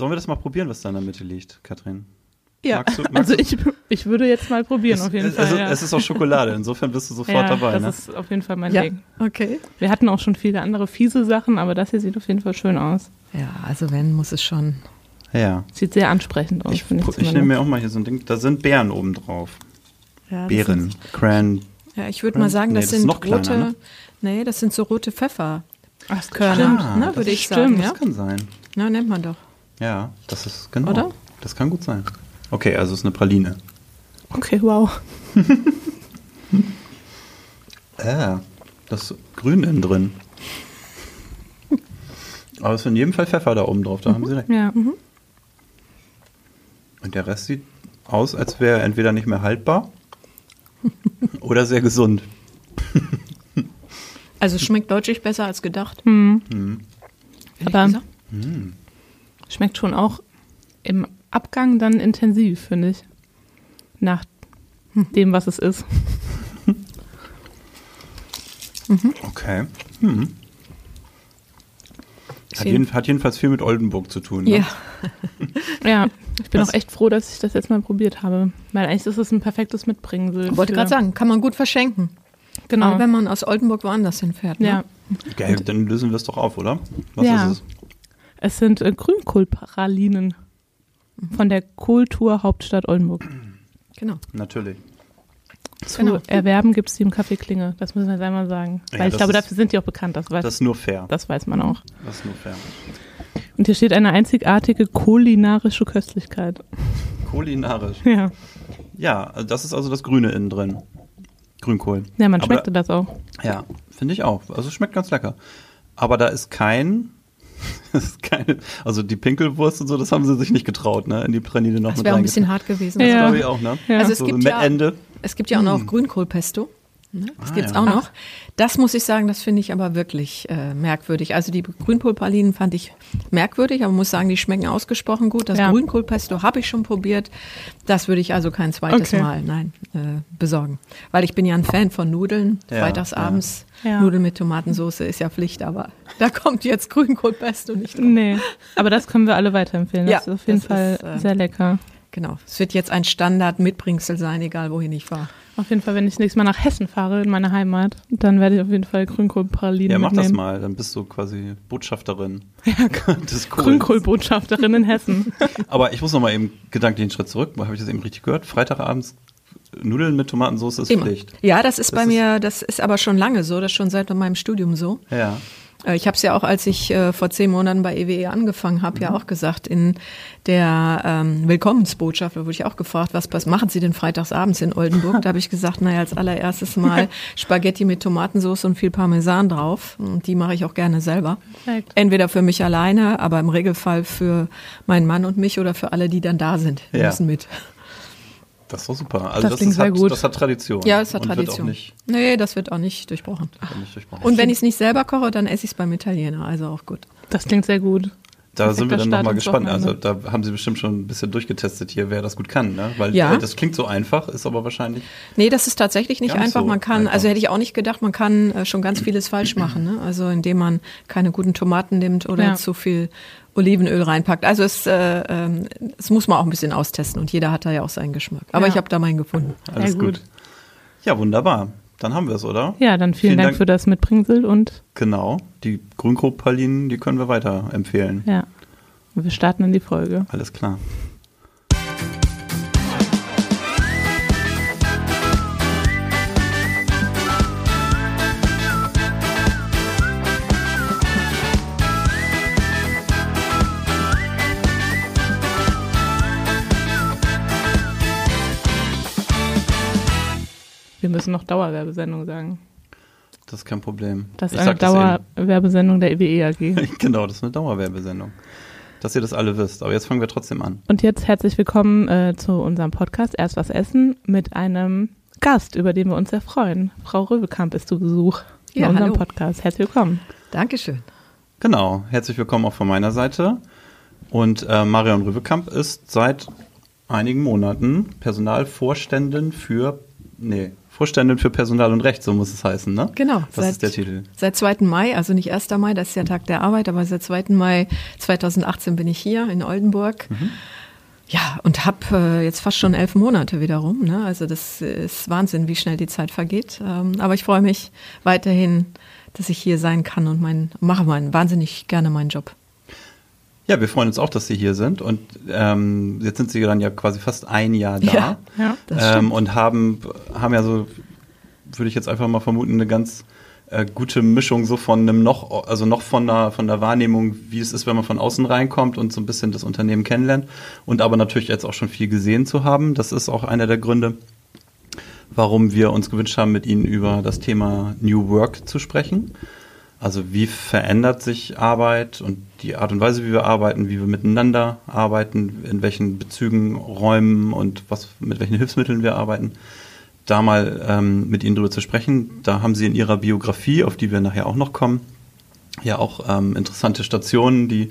Sollen wir das mal probieren, was da in der Mitte liegt, Katrin? Ja, Magst du- magst also ich, ich würde jetzt mal probieren, es, auf jeden es, Fall. Es, ja. es ist auch Schokolade, insofern bist du sofort ja, dabei. das Ne? ist auf jeden Fall mein Ja, Ding. okay. Wir hatten auch schon viele andere fiese Sachen, aber das hier sieht auf jeden Fall schön aus. Ja, also wenn, muss es schon. Ja. Sieht sehr ansprechend aus, Ich, finde ich ich nehme mir auch mal hier so ein Ding. Da sind Beeren oben drauf. Ja, Beeren. Sind, Cran. ja, ich würde mal sagen, Nee, das, das ist sind noch kleiner, rote. ne? Nee, das sind so rote Pfeffer. Ach, das Körner, stimmt. ne, das würde ist- ich sagen. stimmt. Ja? Das kann sein. Na, nennt man doch. Ja, das ist genau. Oder? Das kann gut sein. Okay, also es ist eine Praline. Okay, wow. Äh, das ist grün innen drin. Aber es ist in jedem Fall Pfeffer da oben drauf, da haben sie recht. Ja. Und der Rest sieht aus, als wäre er entweder nicht mehr haltbar oder sehr gesund. Also es schmeckt deutlich besser als gedacht. Hm. Mhm. ehrlich Aber- gesagt. Schmeckt schon auch im Abgang dann intensiv, finde ich. Nach dem, was es ist. Okay. Hm. Hat, jeden, hat jedenfalls viel mit Oldenburg zu tun. Ne? Ja, Ja, ich bin Was- auch echt froh, dass ich das jetzt mal probiert habe. Weil eigentlich ist es ein perfektes Mitbringsel. wollte für- gerade sagen, kann man gut verschenken. Genau. Gerade wenn man aus Oldenburg woanders hinfährt. Ne? ja. Geil, dann lösen wir es doch auf, oder? Was Ja. ist es? Es sind äh, Grünkohlpralinen von der Kulturhauptstadt Oldenburg. Genau. Natürlich. Zu Genau. erwerben gibt es die im Café Klinge. Das müssen wir jetzt einmal sagen. Ja, Weil ich das glaube, ist- dafür sind die auch bekannt. Das weiß, Das das, ist nur fair. weiß man auch. Das ist nur fair. Und hier steht eine einzigartige kulinarische Köstlichkeit. Kulinarisch. Ja, Ja, das ist also das Grüne innen drin. Grünkohl. ja man Aber schmeckte das auch. Ja, finde ich auch. Also es schmeckt ganz lecker. Aber da ist kein, das keine, also die Pinkelwurst und so, das haben sie sich nicht getraut, ne? In die Praline noch Das mit wäre auch ein bisschen hart gewesen. Ja. Also, Glaube ich auch, ne? Ja. Also es so gibt ja- Ende. Es gibt ja auch noch Grünkohlpesto. Ne? Das Ah, gibt's ja. auch noch. Das muss ich sagen, das finde ich aber wirklich äh, merkwürdig. Also die Grünkohlpralinen fand ich merkwürdig, aber muss sagen, die schmecken ausgesprochen gut. Das Ja. Grünkohlpesto habe ich schon probiert. Das würde ich also kein zweites Okay. Mal, nein, äh, besorgen. Weil ich bin ja ein Fan von Nudeln. Ja, Freitagsabends ja. Nudeln mit Tomatensauce ist ja Pflicht, aber da kommt jetzt Grünkohlpesto nicht drauf. Nee, aber das können wir alle weiterempfehlen. Das Ja, ist auf jeden das Fall ist, äh, sehr lecker. Genau. Es wird jetzt ein Standard-Mitbringsel sein, egal wohin ich fahre. Auf jeden Fall, wenn ich das nächste Mal nach Hessen fahre, in meine Heimat, dann werde ich auf jeden Fall Grünkohlpralinen Ja, mach das mitnehmen. mal. Dann bist du quasi Botschafterin Ja. Grünkohlbotschafterin in Hessen. Aber ich muss noch mal eben gedanklich einen Schritt zurück. Habe ich das eben richtig gehört? Freitagabends Nudeln mit Tomatensauce ist Immer. Pflicht. Ja, das ist Das bei ist- mir, das ist aber schon lange so, das ist schon seit meinem Studium so. Ja. Äh, Ich habe es ja auch, als ich äh, vor zehn Monaten bei EWE angefangen habe, Mhm. ja auch gesagt, in der ähm, Willkommensbotschaft, da wurde ich auch gefragt, was, was machen Sie denn freitagsabends in Oldenburg? Da habe ich gesagt, naja, als allererstes mal Spaghetti mit Tomatensauce und viel Parmesan drauf. Und die mache ich auch gerne selber. Perfekt. Entweder für mich alleine, aber im Regelfall für meinen Mann und mich oder für alle, die dann da sind. Die Ja. müssen mit. Das ist doch super. Also Das das, klingt ist, sehr hat, gut. das hat Tradition. Ja, es hat und Tradition. Wird auch nicht, nee, das wird auch nicht durchbrochen. nicht durchbrochen. Und wenn ich es nicht selber koche, dann esse ich es beim Italiener, also auch gut. Das klingt sehr gut. Da sind wir dann Perfekter nochmal gespannt. Also da haben Sie bestimmt schon ein bisschen durchgetestet hier, wer das gut kann, ne? Weil Ja. äh, das klingt so einfach, ist aber wahrscheinlich. Nee, das ist tatsächlich nicht einfach. so Man kann, einfach. also hätte ich auch nicht gedacht, man kann äh, schon ganz vieles falsch machen. Ne? Also indem man keine guten Tomaten nimmt oder Ja. zu viel Olivenöl reinpackt. Also es, äh, ähm, es muss man auch ein bisschen austesten und jeder hat da ja auch seinen Geschmack. Aber Ja. ich habe da meinen gefunden. Alles gut. gut. Ja, wunderbar. Dann haben wir es, oder? Ja, dann vielen, Vielen Dank, Dank. für das Mitbringsel und Genau. Die Grünkohlpralinen, die können wir weiterempfehlen. ja, wir starten in die Folge. Alles klar. Müssen noch Dauerwerbesendung sagen. Das ist kein Problem. Das ist Ich eine. Dauerwerbesendung der EWE AG. Genau, das ist eine Dauerwerbesendung. Dass ihr das alle wisst. Aber jetzt fangen wir trotzdem an. Und jetzt herzlich willkommen äh, zu unserem Podcast Erst was essen mit einem Gast, über den wir uns sehr freuen. Frau Röbekamp ist zu Besuch in Ja, unserem hallo. Podcast. Herzlich willkommen. Dankeschön. Genau. Herzlich willkommen auch von meiner Seite. Und äh, Marion Rübekamp ist seit einigen Monaten Personalvorständin für Nee, Vorständin für Personal und Recht, so muss es heißen, ne? Genau. Das seit, ist der Titel. Seit 2. Mai, also nicht 1. Mai, das ist der Tag der Arbeit, aber seit 2. Mai 2018 bin ich hier in Oldenburg. Mhm. Ja, und habe äh, jetzt fast schon elf Monate wiederum. Ne? Also das ist Wahnsinn, wie schnell die Zeit vergeht. Ähm, aber ich freue mich weiterhin, dass ich hier sein kann und mein, mache meinen, wahnsinnig gerne meinen Job. Ja, wir freuen uns auch, dass Sie hier sind. Und ähm, jetzt sind Sie dann ja quasi fast ein Jahr da. Ja, ja ähm, und haben, haben ja so, würde ich jetzt einfach mal vermuten, eine ganz äh, gute Mischung so von einem noch, also noch von der, von der Wahrnehmung, wie es ist, wenn man von außen reinkommt und so ein bisschen das Unternehmen kennenlernt. Und aber natürlich jetzt auch schon viel gesehen zu haben. Das ist auch einer der Gründe, warum wir uns gewünscht haben, mit Ihnen über das Thema New Work zu sprechen. Also wie verändert sich Arbeit und die Art und Weise, wie wir arbeiten, wie wir miteinander arbeiten, in welchen Bezügen, Räumen und was, mit welchen Hilfsmitteln wir arbeiten, da mal ähm, mit Ihnen drüber zu sprechen. Da haben Sie in Ihrer Biografie, auf die wir nachher auch noch kommen, ja auch ähm, interessante Stationen, die,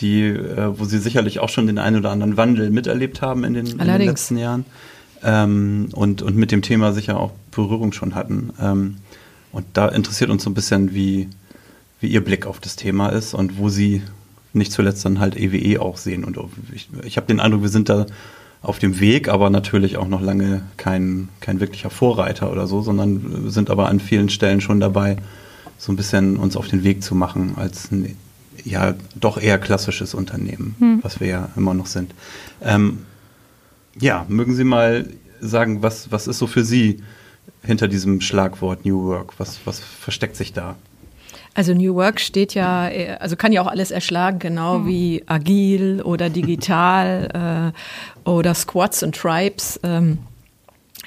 die, äh, wo Sie sicherlich auch schon den einen oder anderen Wandel miterlebt haben in den, in den letzten Jahren ähm, und, und mit dem Thema sicher auch Berührung schon hatten. Und da interessiert uns so ein bisschen, wie, wie Ihr Blick auf das Thema ist und wo Sie nicht zuletzt dann halt EWE e auch sehen. Und ich, ich habe den Eindruck, wir sind da auf dem Weg, aber natürlich auch noch lange kein, kein wirklicher Vorreiter oder so, sondern sind aber an vielen Stellen schon dabei, so ein bisschen uns auf den Weg zu machen als ein ja doch eher klassisches Unternehmen, hm. was wir ja immer noch sind. Ähm, ja, mögen Sie mal sagen, was, was ist so für Sie hinter diesem Schlagwort New Work? Was, was versteckt sich da? Also New Work steht ja, also kann ja auch alles erschlagen, genau hm. wie agil oder digital äh, oder Squads und Tribes. Ähm,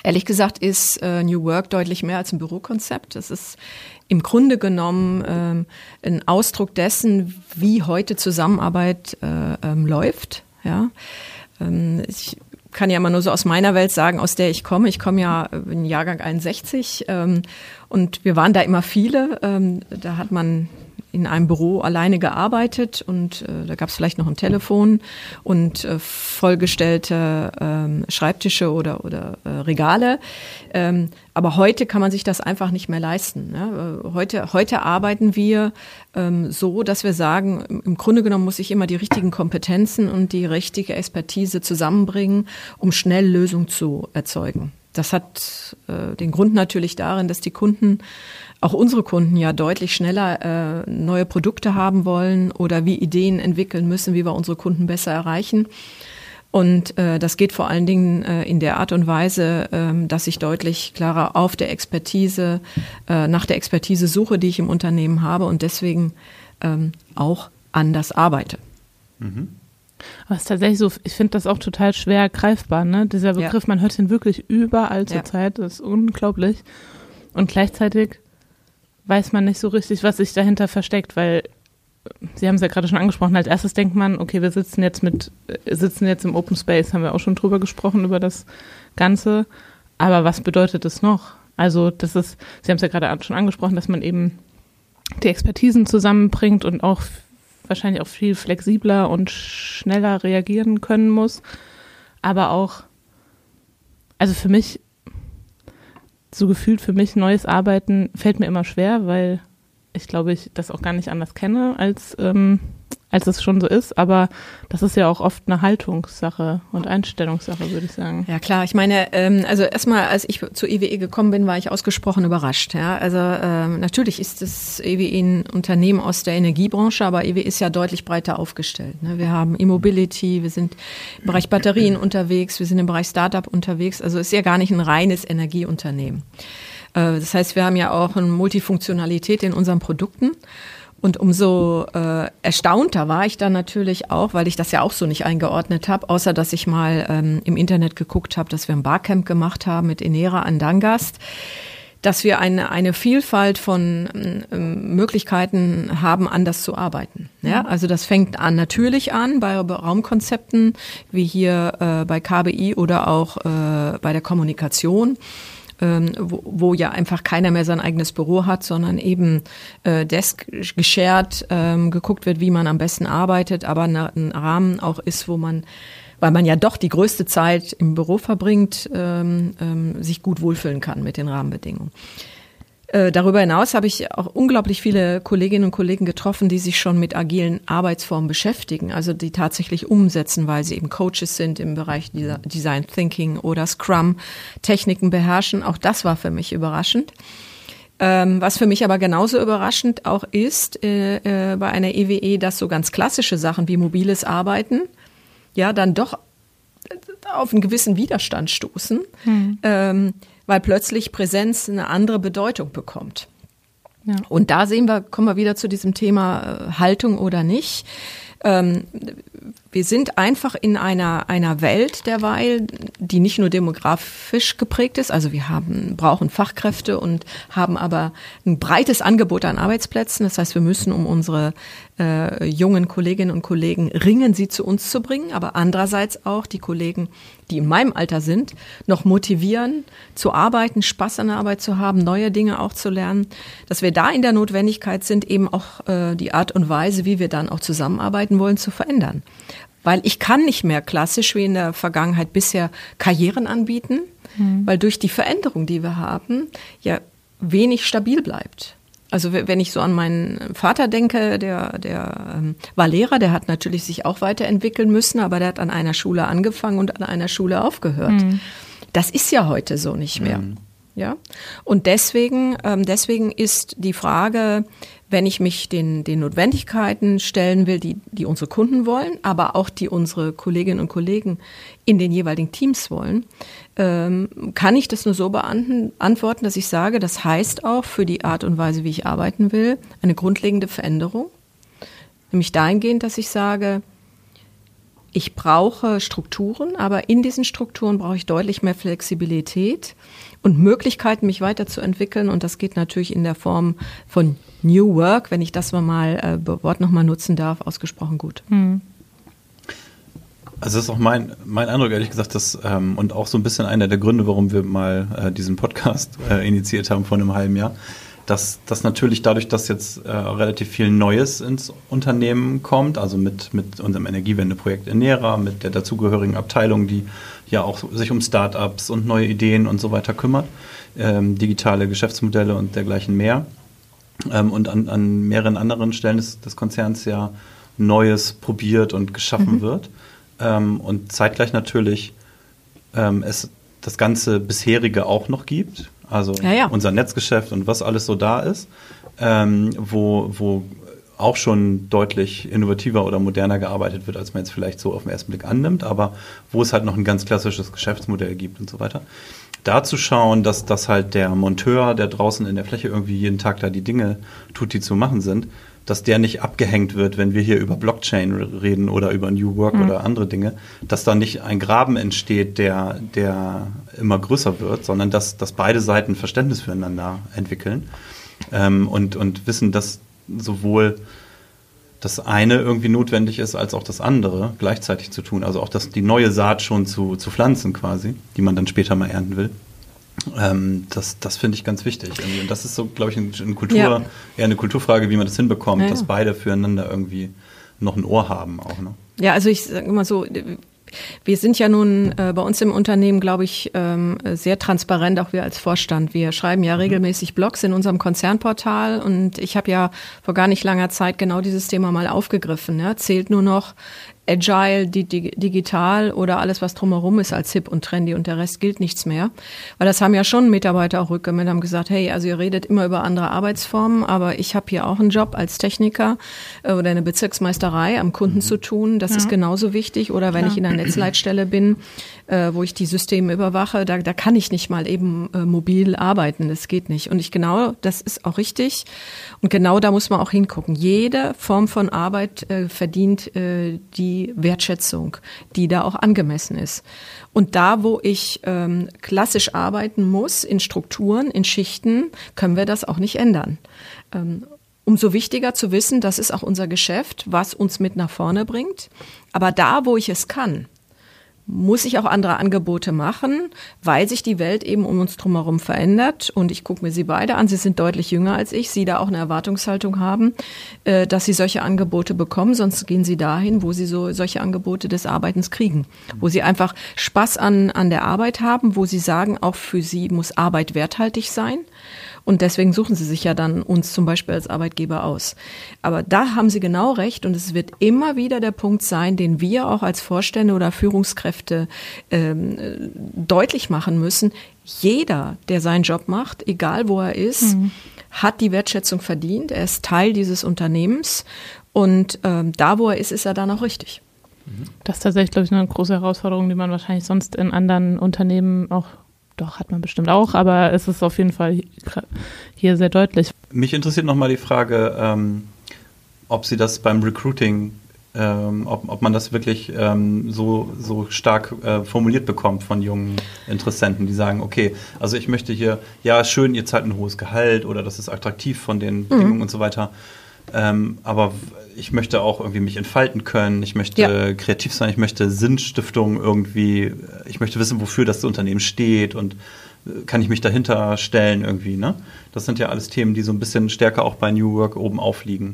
ehrlich gesagt ist äh, New Work deutlich mehr als ein Bürokonzept. Es ist im Grunde genommen ähm, ein Ausdruck dessen, wie heute Zusammenarbeit äh, ähm, läuft. Ja. Ähm, ich kann ja immer nur so aus meiner Welt sagen, aus der ich komme. Ich komme ja in Jahrgang 61 ähm, und wir waren da immer viele. Ähm, da hat man in einem Büro alleine gearbeitet und äh, da gab es vielleicht noch ein Telefon und äh, vollgestellte ähm, Schreibtische oder, oder äh, Regale. Ähm, aber heute kann man sich das einfach nicht mehr leisten. Ne? Heute, heute arbeiten wir ähm, so, dass wir sagen, im Grunde genommen muss ich immer die richtigen Kompetenzen und die richtige Expertise zusammenbringen, um schnell Lösungen zu erzeugen. Das hat äh, den Grund natürlich darin, dass die Kunden auch unsere Kunden ja deutlich schneller äh, neue Produkte haben wollen oder wie Ideen entwickeln müssen, wie wir unsere Kunden besser erreichen. Und äh, das geht vor allen Dingen äh, in der Art und Weise, äh, dass ich deutlich klarer auf der Expertise, äh, nach der Expertise suche, die ich im Unternehmen habe und deswegen ähm, auch anders arbeite. Mhm. Aber es ist tatsächlich so, ich finde das auch total schwer greifbar, ne? Dieser Begriff, ja. man hört ihn wirklich überall zur ja. Zeit, das ist unglaublich. Und gleichzeitig weiß man nicht so richtig, was sich dahinter versteckt, weil Sie haben es ja gerade schon angesprochen. Als erstes denkt man, okay, wir sitzen jetzt mit, äh, sitzen jetzt im Open Space, haben wir auch schon drüber gesprochen, über das Ganze. Aber was bedeutet es noch? Also, das ist, Sie haben es ja gerade schon angesprochen, dass man eben die Expertisen zusammenbringt und auch wahrscheinlich auch viel flexibler und schneller reagieren können muss. Aber auch, also für mich so gefühlt für mich neues Arbeiten fällt mir immer schwer, weil ich glaube, ich das auch gar nicht anders kenne, als, ähm, als es schon so ist. Aber das ist ja auch oft eine Haltungssache und Einstellungssache, würde ich sagen. Ja, klar. Ich meine, ähm, also erstmal, als ich zur EWE e gekommen bin, war ich ausgesprochen überrascht. Ja, also ähm, natürlich ist das EWE ein Unternehmen aus der Energiebranche, aber EWE ist ja deutlich breiter aufgestellt. Ne? Wir haben E-Mobility, wir sind im Bereich Batterien unterwegs, wir sind im Bereich Startup unterwegs. Also ist ja gar nicht ein reines Energieunternehmen. Äh, das heißt, wir haben ja auch eine Multifunktionalität in unseren Produkten. Und umso äh, erstaunter war ich dann natürlich auch, weil ich das ja auch so nicht eingeordnet habe, außer dass ich mal ähm, im Internet geguckt habe, dass wir ein Barcamp gemacht haben mit Enera an Dangast, dass wir eine, eine Vielfalt von ähm, Möglichkeiten haben, anders zu arbeiten. Ja, mhm. also das fängt an natürlich an bei Raumkonzepten wie hier äh, bei KBI oder auch äh, bei der Kommunikation wo, wo ja einfach keiner mehr sein eigenes Büro hat, sondern eben äh, Desk geshared ähm, geguckt wird, wie man am besten arbeitet, aber ein Rahmen auch ist, wo man weil man ja doch die größte Zeit im Büro verbringt, ähm, ähm, sich gut wohlfühlen kann mit den Rahmenbedingungen. Äh, darüber hinaus habe ich auch unglaublich viele Kolleginnen und Kollegen getroffen, die sich schon mit agilen Arbeitsformen beschäftigen, also die tatsächlich umsetzen, weil sie eben Coaches sind im Bereich Design Thinking oder Scrum, Techniken beherrschen. Auch das war für mich überraschend. Ähm, was für mich aber genauso überraschend auch ist äh, äh, bei einer EWE, dass so ganz klassische Sachen wie mobiles Arbeiten ja dann doch auf einen gewissen Widerstand stoßen. Hm. Ähm, weil plötzlich Präsenz eine andere Bedeutung bekommt. Ja. Und da sehen wir, kommen wir wieder zu diesem Thema äh, Haltung oder nicht. Ähm, wir sind einfach in einer, einer Welt derweil, die nicht nur demografisch geprägt ist. Also wir haben, brauchen Fachkräfte und haben aber ein breites Angebot an Arbeitsplätzen. Das heißt, wir müssen, um unsere äh, jungen Kolleginnen und Kollegen ringen, sie zu uns zu bringen, aber andererseits auch die Kollegen, die in meinem Alter sind, noch motivieren, zu arbeiten, Spaß an der Arbeit zu haben, neue Dinge auch zu lernen, dass wir da in der Notwendigkeit sind, eben auch äh, die Art und Weise, wie wir dann auch zusammenarbeiten wollen, zu verändern. Weil ich kann nicht mehr klassisch wie in der Vergangenheit bisher Karrieren anbieten, mhm. weil durch die Veränderung, die wir haben, ja wenig stabil bleibt. Also wenn ich so an meinen Vater denke, der, der ähm, war Lehrer, der hat natürlich sich auch weiterentwickeln müssen, aber der hat an einer Schule angefangen und an einer Schule aufgehört. Mhm. Das ist ja heute so nicht mehr. Mhm. Ja, und deswegen, ähm, deswegen ist die Frage, wenn ich mich den, den Notwendigkeiten stellen will, die, die unsere Kunden wollen, aber auch die unsere Kolleginnen und Kollegen in den jeweiligen Teams wollen, ähm, kann ich das nur so beantworten, dass ich sage, das heißt auch für die Art und Weise, wie ich arbeiten will, eine grundlegende Veränderung. Nämlich dahingehend, dass ich sage, ich brauche Strukturen, aber in diesen Strukturen brauche ich deutlich mehr Flexibilität und Möglichkeiten, mich weiterzuentwickeln. Und das geht natürlich in der Form von New Work, wenn ich das mal äh, Wort nochmal nutzen darf, ausgesprochen gut. Hm. Also das ist auch mein, mein Eindruck, ehrlich gesagt, dass, ähm, und auch so ein bisschen einer der Gründe, warum wir mal äh, diesen Podcast äh, initiiert haben vor einem halben Jahr, dass, dass natürlich dadurch, dass jetzt äh, relativ viel Neues ins Unternehmen kommt, also mit, mit unserem Energiewendeprojekt Enera, mit der dazugehörigen Abteilung, die ja auch sich um Startups und neue Ideen und so weiter kümmert, ähm, digitale Geschäftsmodelle und dergleichen mehr. Ähm, und an, an mehreren anderen Stellen des, des Konzerns ja Neues probiert und geschaffen mhm. wird. Ähm, und zeitgleich natürlich ähm, es das ganze bisherige auch noch gibt, also ja, ja. unser Netzgeschäft und was alles so da ist, ähm, wo, wo auch schon deutlich innovativer oder moderner gearbeitet wird, als man jetzt vielleicht so auf den ersten Blick annimmt, aber wo es halt noch ein ganz klassisches Geschäftsmodell gibt und so weiter. Da zu schauen, dass das halt der Monteur, der draußen in der Fläche irgendwie jeden Tag da die Dinge tut, die zu machen sind, dass der nicht abgehängt wird, wenn wir hier über Blockchain reden oder über New Work mhm. oder andere Dinge, dass da nicht ein Graben entsteht, der, der immer größer wird, sondern dass, dass beide Seiten Verständnis füreinander entwickeln ähm, und, und wissen, dass sowohl das eine irgendwie notwendig ist, als auch das andere gleichzeitig zu tun. Also auch das, die neue Saat schon zu, zu pflanzen quasi, die man dann später mal ernten will. Ähm, das das finde ich ganz wichtig. Und das ist so, glaube ich, eine Kultur, ja. eher eine Kulturfrage, wie man das hinbekommt, ja, ja. dass beide füreinander irgendwie noch ein Ohr haben auch. Ne? Ja, also ich sage immer so, wir sind ja nun äh, bei uns im Unternehmen, glaube ich, ähm, sehr transparent, auch wir als Vorstand. Wir schreiben ja mhm. regelmäßig Blogs in unserem Konzernportal und ich habe ja vor gar nicht langer Zeit genau dieses Thema mal aufgegriffen. Ja. Zählt nur noch Agile, die, die, digital oder alles, was drumherum ist als hip und trendy und der Rest gilt nichts mehr. Weil das haben ja schon Mitarbeiter auch rückgemeldet, haben gesagt, hey, also ihr redet immer über andere Arbeitsformen, aber ich habe hier auch einen Job als Techniker äh, oder eine Bezirksmeisterei am Kunden mhm. zu tun. Das ja. ist genauso wichtig. Oder wenn Klar. ich in einer Netzleitstelle bin, äh, wo ich die Systeme überwache, da, da kann ich nicht mal eben äh, mobil arbeiten. Das geht nicht. Und ich genau, das ist auch richtig. Und genau da muss man auch hingucken. Jede Form von Arbeit äh, verdient äh, die Wertschätzung, die da auch angemessen ist. Und da, wo ich ähm, klassisch arbeiten muss, in Strukturen, in Schichten, können wir das auch nicht ändern. Ähm, umso wichtiger zu wissen, das ist auch unser Geschäft, was uns mit nach vorne bringt. Aber da, wo ich es kann, muss ich auch andere Angebote machen, weil sich die Welt eben um uns drumherum verändert. Und ich gucke mir sie beide an. Sie sind deutlich jünger als ich. Sie da auch eine Erwartungshaltung haben, äh, dass sie solche Angebote bekommen. Sonst gehen sie dahin, wo sie so solche Angebote des Arbeitens kriegen, wo sie einfach Spaß an, an der Arbeit haben, wo sie sagen, auch für sie muss Arbeit werthaltig sein. Und deswegen suchen sie sich ja dann uns zum Beispiel als Arbeitgeber aus. Aber da haben sie genau recht und es wird immer wieder der Punkt sein, den wir auch als Vorstände oder Führungskräfte ähm, deutlich machen müssen. Jeder, der seinen Job macht, egal wo er ist, mhm. hat die Wertschätzung verdient. Er ist Teil dieses Unternehmens und ähm, da, wo er ist, ist er dann auch richtig. Das ist tatsächlich, glaube ich, eine große Herausforderung, die man wahrscheinlich sonst in anderen Unternehmen auch doch, hat man bestimmt auch, aber es ist auf jeden Fall hier sehr deutlich. Mich interessiert nochmal die Frage, ähm, ob Sie das beim Recruiting, ähm, ob, ob man das wirklich ähm, so, so stark äh, formuliert bekommt von jungen Interessenten, die sagen, okay, also ich möchte hier, ja, schön, ihr zahlt ein hohes Gehalt oder das ist attraktiv von den mhm. Bedingungen mhm. und so weiter. Ähm, aber ich möchte auch irgendwie mich entfalten können, ich möchte ja. kreativ sein, ich möchte Sinnstiftung irgendwie, ich möchte wissen, wofür das Unternehmen steht und äh, kann ich mich dahinter stellen irgendwie, ne? Das sind ja alles Themen, die so ein bisschen stärker auch bei New Work oben aufliegen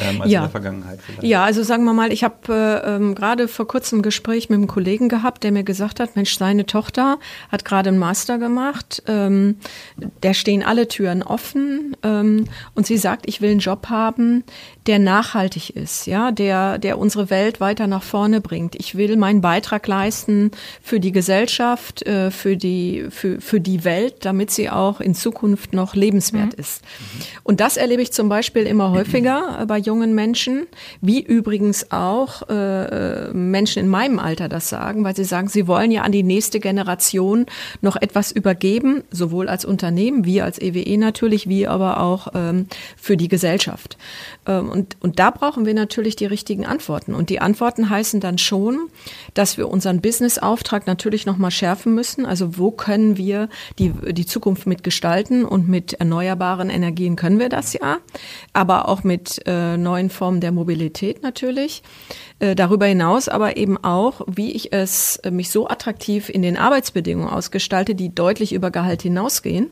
ähm, als ja. in der Vergangenheit vielleicht. Ja, also sagen wir mal, ich habe äh, ähm, gerade vor kurzem ein Gespräch mit einem Kollegen gehabt, der mir gesagt hat, Mensch, seine Tochter hat gerade einen Master gemacht, ähm, der stehen alle Türen offen ähm, und sie sagt, ich will einen Job haben, der nachhaltig ist, ja, der, der unsere Welt weiter nach vorne bringt. Ich will meinen Beitrag leisten für die Gesellschaft, äh, für die, für, für die Welt, damit sie auch in Zukunft noch lebenswert mhm. ist. Und das erlebe ich zum Beispiel immer häufiger bei jungen Menschen, wie übrigens auch äh, Menschen in meinem Alter das sagen, weil sie sagen, sie wollen ja an die nächste Generation noch etwas übergeben, sowohl als Unternehmen, wie als EWE natürlich, wie aber auch ähm, für die Gesellschaft. Ähm, und, und da brauchen wir natürlich die richtigen Antworten. Und die Antworten heißen dann schon, dass wir unseren Business-Auftrag natürlich nochmal schärfen müssen. Also wo können wir die, die Zukunft mitgestalten und mit erneuerbaren Energien können wir das ja, aber auch mit äh, neuen Formen der Mobilität natürlich. Äh, darüber hinaus aber eben auch, wie ich es äh, mich so attraktiv in den Arbeitsbedingungen ausgestalte, die deutlich über Gehalt hinausgehen.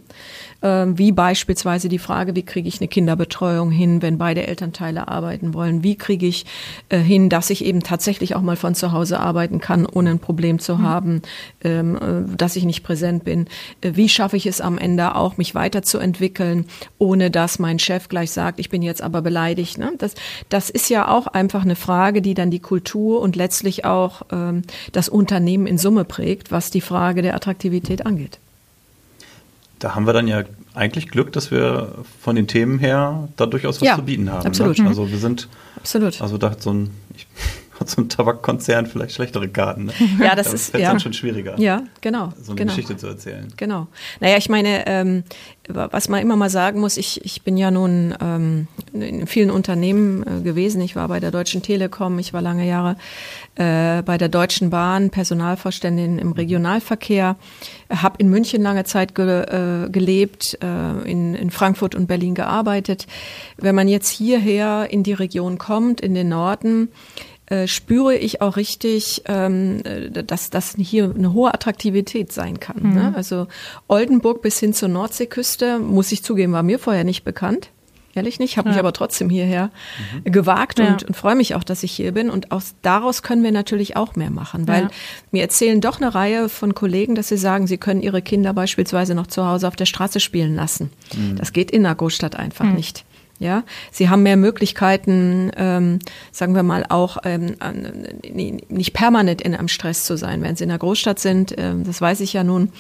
Ähm, wie beispielsweise die Frage, wie kriege ich eine Kinderbetreuung hin, wenn beide Elternteile arbeiten wollen? Wie kriege ich äh, hin, dass ich eben tatsächlich auch mal von zu Hause arbeiten kann, ohne ein Problem zu mhm. haben, ähm, äh, dass ich nicht präsent bin? Wie schaffe ich es am Ende auch, mich weiterzuentwickeln, ohne dass mein Chef gleich sagt, ich bin jetzt aber beleidigt? Ne? Das, das ist ja auch einfach eine Frage, die dann die Kultur und letztlich auch ähm, das Unternehmen in Summe prägt, was die Frage der Attraktivität angeht da haben wir dann ja eigentlich Glück, dass wir von den Themen her da durchaus was ja, zu bieten haben. Ne? Absolut. Ne? Also wir sind, absolut. Also da hat so ein, ich, so ein Tabakkonzern vielleicht schlechtere Karten. Ne? Ja, das da ist ja. dann schon schwieriger. Ja, genau. So eine genau. Geschichte zu erzählen. Genau. Naja, ich meine, ähm, was man immer mal sagen muss, ich, ich bin ja nun ähm, in vielen Unternehmen äh, gewesen. Ich war bei der Deutschen Telekom, ich war lange Jahre äh, bei der Deutschen Bahn, Personalvorständin im Regionalverkehr, habe in München lange Zeit ge, äh, gelebt, äh, in, in Frankfurt und Berlin gearbeitet. Wenn man jetzt hierher in die Region kommt, in den Norden, äh, spüre ich auch richtig, ähm, äh, dass das hier eine hohe Attraktivität sein kann. Mhm. Ne? Also Oldenburg bis hin zur Nordseeküste, muss ich zugeben, war mir vorher nicht bekannt. Ehrlich nicht, habe ja. mich aber trotzdem hierher mhm. gewagt ja. und, und freue mich auch, dass ich hier bin. Und aus, daraus können wir natürlich auch mehr machen, weil ja. mir erzählen doch eine Reihe von Kollegen, dass sie sagen, sie können ihre Kinder beispielsweise noch zu Hause auf der Straße spielen lassen. Mhm. Das geht in der Großstadt einfach mhm. nicht. Ja, sie haben mehr Möglichkeiten, ähm, sagen wir mal auch ähm, nicht permanent in einem Stress zu sein. Wenn sie in der Großstadt sind, äh, das weiß ich ja nun,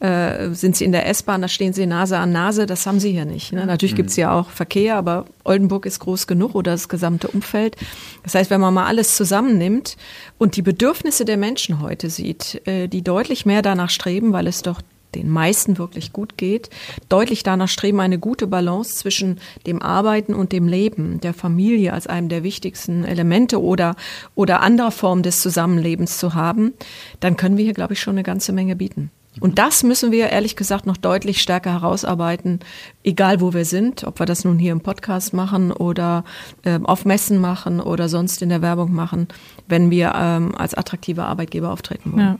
äh, sind sie in der S-Bahn, da stehen sie Nase an Nase. Das haben sie hier nicht. Ne? Natürlich mhm. gibt's ja auch Verkehr, aber Oldenburg ist groß genug oder das gesamte Umfeld. Das heißt, wenn man mal alles zusammennimmt und die Bedürfnisse der Menschen heute sieht, äh, die deutlich mehr danach streben, weil es doch den meisten wirklich gut geht, deutlich danach streben, eine gute Balance zwischen dem Arbeiten und dem Leben, der Familie als einem der wichtigsten Elemente oder, oder anderer Form des Zusammenlebens zu haben, dann können wir hier, glaube ich, schon eine ganze Menge bieten. Und das müssen wir ehrlich gesagt noch deutlich stärker herausarbeiten, egal wo wir sind, ob wir das nun hier im Podcast machen oder äh, auf Messen machen oder sonst in der Werbung machen, wenn wir ähm, als attraktive Arbeitgeber auftreten wollen. Ja.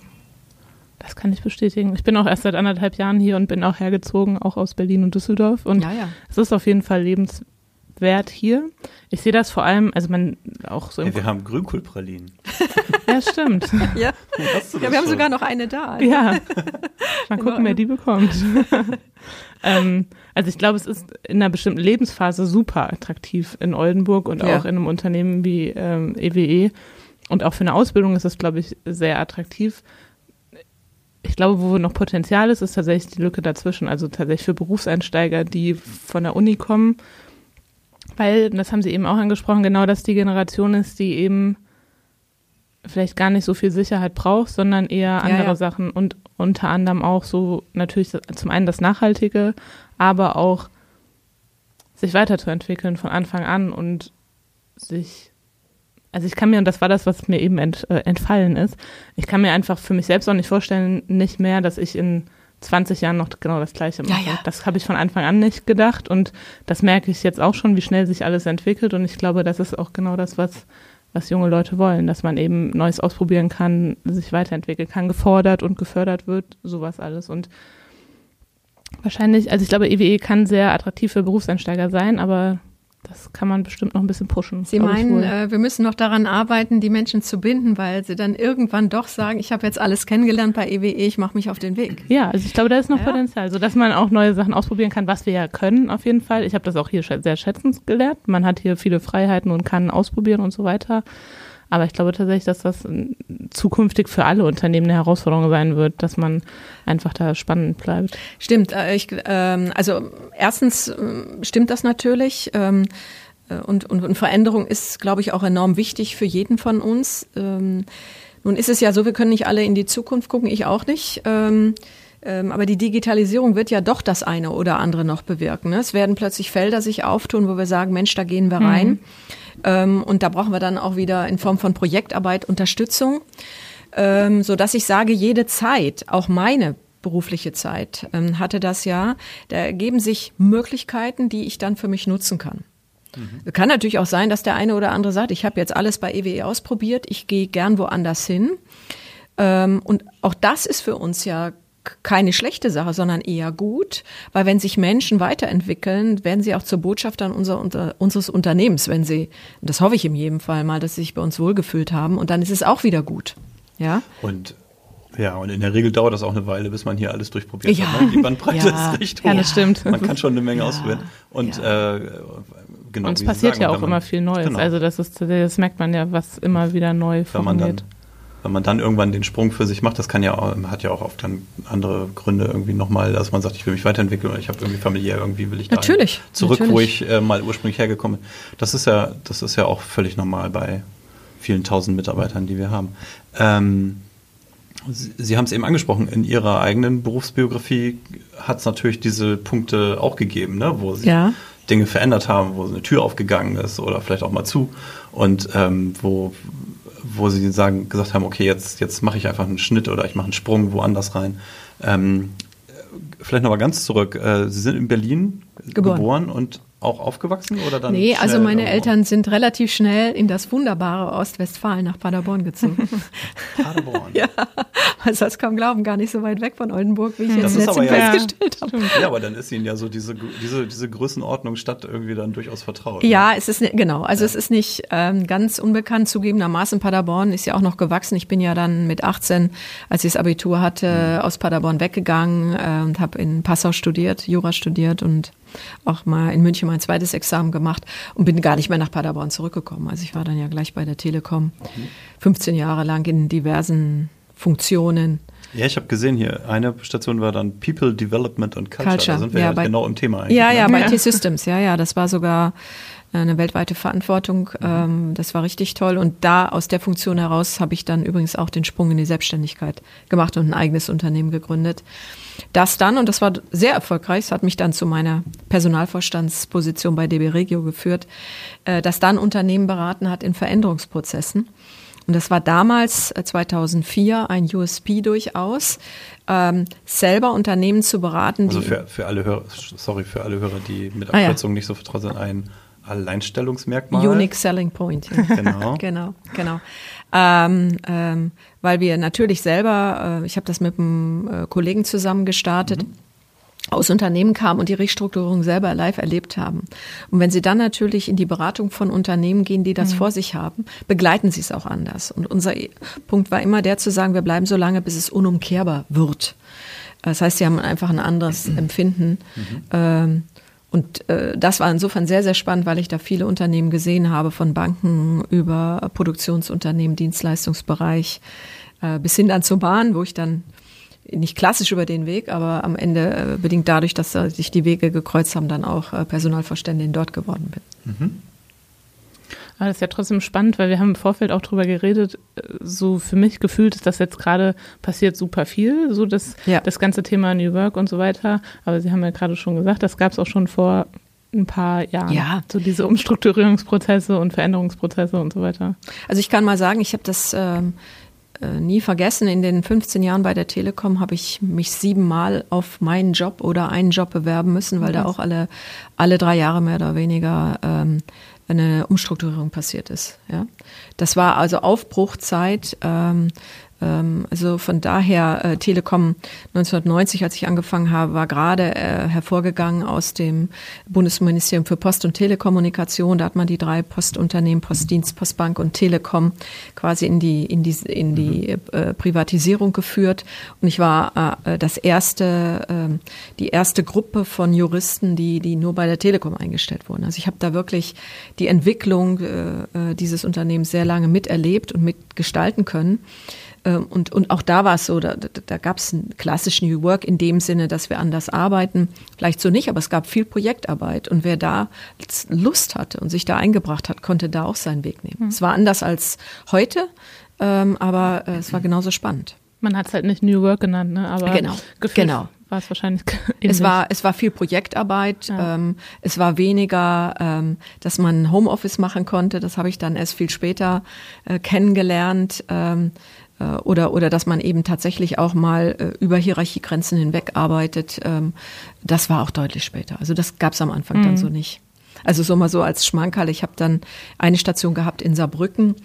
Das kann ich bestätigen. Ich bin auch erst seit anderthalb Jahren hier und bin auch hergezogen, auch aus Berlin und Düsseldorf. Und ja, ja. es ist auf jeden Fall lebenswert hier. Ich sehe das vor allem, also man auch so. Ja, wir haben Grünkohlpralinen. ja, stimmt. ja, ja wir schon? haben sogar noch eine da. Ja. Mal gucken, wer die bekommt. ähm, also ich glaube, es ist in einer bestimmten Lebensphase super attraktiv in Oldenburg und ja. auch in einem Unternehmen wie ähm, EWE. Und auch für eine Ausbildung ist es, glaube ich, sehr attraktiv ich glaube, wo noch Potenzial ist, ist tatsächlich die Lücke dazwischen. Also tatsächlich für Berufseinsteiger, die von der Uni kommen. Weil, das haben Sie eben auch angesprochen, genau das die Generation ist, die eben vielleicht gar nicht so viel Sicherheit braucht, sondern eher andere ja, ja. Sachen und unter anderem auch so natürlich zum einen das Nachhaltige, aber auch sich weiterzuentwickeln von Anfang an und sich also ich kann mir, und das war das, was mir eben ent, äh, entfallen ist, ich kann mir einfach für mich selbst auch nicht vorstellen, nicht mehr, dass ich in 20 Jahren noch genau das Gleiche mache. Ja, ja. Das habe ich von Anfang an nicht gedacht und das merke ich jetzt auch schon, wie schnell sich alles entwickelt und ich glaube, das ist auch genau das, was, was junge Leute wollen, dass man eben Neues ausprobieren kann, sich weiterentwickeln kann, gefordert und gefördert wird, sowas alles und wahrscheinlich, also ich glaube, EWE e kann sehr attraktiv für Berufseinsteiger sein, aber das kann man bestimmt noch ein bisschen pushen. Sie meinen, äh, wir müssen noch daran arbeiten, die Menschen zu binden, weil sie dann irgendwann doch sagen, ich habe jetzt alles kennengelernt bei EWE, e, ich mache mich auf den Weg. Ja, also ich glaube, da ist noch ja. Potenzial, sodass man auch neue Sachen ausprobieren kann, was wir ja können auf jeden Fall. Ich habe das auch hier sehr schätzend gelernt. Man hat hier viele Freiheiten und kann ausprobieren und so weiter. Aber ich glaube tatsächlich, dass das zukünftig für alle Unternehmen eine Herausforderung sein wird, dass man einfach da spannend bleibt. Stimmt. Äh, ich, ähm, also erstens äh, stimmt das natürlich. Ähm, äh, und, und, und Veränderung ist, glaube ich, auch enorm wichtig für jeden von uns. Ähm, nun ist es ja so, wir können nicht alle in die Zukunft gucken, ich auch nicht. Ähm, ähm, aber die Digitalisierung wird ja doch das eine oder andere noch bewirken. Ne? Es werden plötzlich Felder sich auftun, wo wir sagen, Mensch, da gehen wir rein. Mhm. Ähm, und da brauchen wir dann auch wieder in Form von Projektarbeit Unterstützung, ähm, so dass ich sage, jede Zeit, auch meine berufliche Zeit, ähm, hatte das ja, da ergeben sich Möglichkeiten, die ich dann für mich nutzen kann. Mhm. Kann natürlich auch sein, dass der eine oder andere sagt, ich habe jetzt alles bei EWE e ausprobiert, ich gehe gern woanders hin. Ähm, und auch das ist für uns ja keine schlechte Sache, sondern eher gut, weil wenn sich Menschen weiterentwickeln, werden sie auch zur Botschaftern unser, unser, unseres Unternehmens, wenn sie, das hoffe ich in jedem Fall mal, dass sie sich bei uns wohlgefühlt haben und dann ist es auch wieder gut. Ja. Und ja, und in der Regel dauert das auch eine Weile, bis man hier alles durchprobiert ja. hat. Ne? Die Bandbreite ja. ist recht hoch. Ja, das stimmt. Man kann schon eine Menge ja. ausprobieren. Und ja. äh, genau. Und es passiert sagen, ja auch immer viel Neues. Genau. Also das ist, das merkt man ja, was immer wieder neu funktioniert wenn man dann irgendwann den Sprung für sich macht, das kann ja auch, hat ja auch oft dann andere Gründe irgendwie nochmal, dass man sagt, ich will mich weiterentwickeln oder ich habe irgendwie familiär irgendwie will ich da natürlich, zurück, natürlich. wo ich äh, mal ursprünglich hergekommen bin. Das ist ja, das ist ja auch völlig normal bei vielen tausend Mitarbeitern, die wir haben. Ähm, Sie, Sie haben es eben angesprochen, in Ihrer eigenen Berufsbiografie hat es natürlich diese Punkte auch gegeben, ne, wo Sie ja. Dinge verändert haben, wo eine Tür aufgegangen ist oder vielleicht auch mal zu und ähm, wo wo sie sagen, gesagt haben, okay, jetzt, jetzt mache ich einfach einen Schnitt oder ich mache einen Sprung woanders rein. Ähm, vielleicht noch mal ganz zurück. Äh, sie sind in Berlin geboren, geboren und auch aufgewachsen oder dann? Nee, also meine Eltern sind relativ schnell in das wunderbare Ostwestfalen nach Paderborn gezogen. Paderborn. ja, also das kann glauben, gar nicht so weit weg von Oldenburg, wie ich jetzt letztens ja, festgestellt habe. Ja, aber dann ist Ihnen ja so diese, diese, diese Größenordnung Stadt irgendwie dann durchaus vertraut. Ja, ne? es ist, genau, also ja. es ist nicht ähm, ganz unbekannt, zugegebenermaßen Paderborn ist ja auch noch gewachsen. Ich bin ja dann mit 18, als ich das Abitur hatte, mhm. aus Paderborn weggegangen äh, und habe in Passau studiert, Jura studiert und auch mal in München mein zweites Examen gemacht und bin gar nicht mehr nach Paderborn zurückgekommen. Also ich war dann ja gleich bei der Telekom 15 Jahre lang in diversen Funktionen. Ja, ich habe gesehen hier, eine Station war dann People Development and Culture. Culture. Da sind wir ja, ja bei, genau im Thema eigentlich. Ja, ja, ne? bei T-Systems, ja, ja, das war sogar eine weltweite Verantwortung. Mhm. Ähm, das war richtig toll. Und da aus der Funktion heraus habe ich dann übrigens auch den Sprung in die Selbstständigkeit gemacht und ein eigenes Unternehmen gegründet. Das dann, und das war sehr erfolgreich, das hat mich dann zu meiner Personalvorstandsposition bei DB Regio geführt, äh, das dann Unternehmen beraten hat in Veränderungsprozessen. Und das war damals 2004 äh, ein USP durchaus, ähm, selber Unternehmen zu beraten. Also für, für alle Hörer, sorry, für alle Hörer, die mit Abkürzungen ah, ja. nicht so vertraut sind, ein Alleinstellungsmerkmal. Unique Selling Point. genau. genau, genau. Ähm, ähm, weil wir natürlich selber, äh, ich habe das mit einem äh, Kollegen zusammen gestartet. Mhm aus Unternehmen kamen und die Restrukturierung selber live erlebt haben. Und wenn Sie dann natürlich in die Beratung von Unternehmen gehen, die das mhm. vor sich haben, begleiten Sie es auch anders. Und unser Punkt war immer der zu sagen, wir bleiben so lange, bis es unumkehrbar wird. Das heißt, Sie haben einfach ein anderes mhm. Empfinden. Mhm. Ähm, und äh, das war insofern sehr, sehr spannend, weil ich da viele Unternehmen gesehen habe, von Banken über Produktionsunternehmen, Dienstleistungsbereich äh, bis hin dann zur Bahn, wo ich dann nicht klassisch über den Weg, aber am Ende äh, bedingt dadurch, dass äh, sich die Wege gekreuzt haben, dann auch äh, Personalvorständin dort geworden bin. Mhm. Aber das ist ja trotzdem spannend, weil wir haben im Vorfeld auch drüber geredet. So für mich gefühlt ist das jetzt gerade passiert super viel, so das, ja. das ganze Thema New Work und so weiter. Aber Sie haben ja gerade schon gesagt, das gab es auch schon vor ein paar Jahren. Ja. So diese Umstrukturierungsprozesse und Veränderungsprozesse und so weiter. Also ich kann mal sagen, ich habe das ähm, äh, nie vergessen, in den 15 Jahren bei der Telekom habe ich mich siebenmal auf meinen Job oder einen Job bewerben müssen, weil mhm. da auch alle, alle drei Jahre mehr oder weniger ähm, eine Umstrukturierung passiert ist. Ja. Das war also Aufbruchzeit. Ähm, also von daher, äh, Telekom 1990, als ich angefangen habe, war gerade äh, hervorgegangen aus dem Bundesministerium für Post- und Telekommunikation. Da hat man die drei Postunternehmen, Postdienst, Postbank und Telekom quasi in die, in die, in die mhm. äh, Privatisierung geführt. Und ich war äh, das erste, äh, die erste Gruppe von Juristen, die, die nur bei der Telekom eingestellt wurden. Also ich habe da wirklich die Entwicklung äh, äh dieses Unternehmens sehr lange miterlebt und mitgestalten können. Ähm, und, und auch da war es so, da, da gab es einen klassischen New Work in dem Sinne, dass wir anders arbeiten. Vielleicht so nicht, aber es gab viel Projektarbeit. Und wer da Lust hatte und sich da eingebracht hat, konnte da auch seinen Weg nehmen. Mhm. Es war anders als heute, ähm, aber äh, es war genauso spannend. Man hat es halt nicht New Work genannt, ne? aber genau, genau. war es wahrscheinlich ähnlich. Es war, es war viel Projektarbeit, ja. ähm, es war weniger, ähm, dass man Homeoffice machen konnte, das habe ich dann erst viel später äh, kennengelernt. Ähm, äh, oder, oder dass man eben tatsächlich auch mal äh, über Hierarchiegrenzen hinweg arbeitet. Ähm, das war auch deutlich später. Also das gab es am Anfang mhm. dann so nicht. Also so mal so als Schmankerl. Ich habe dann eine Station gehabt in Saarbrücken.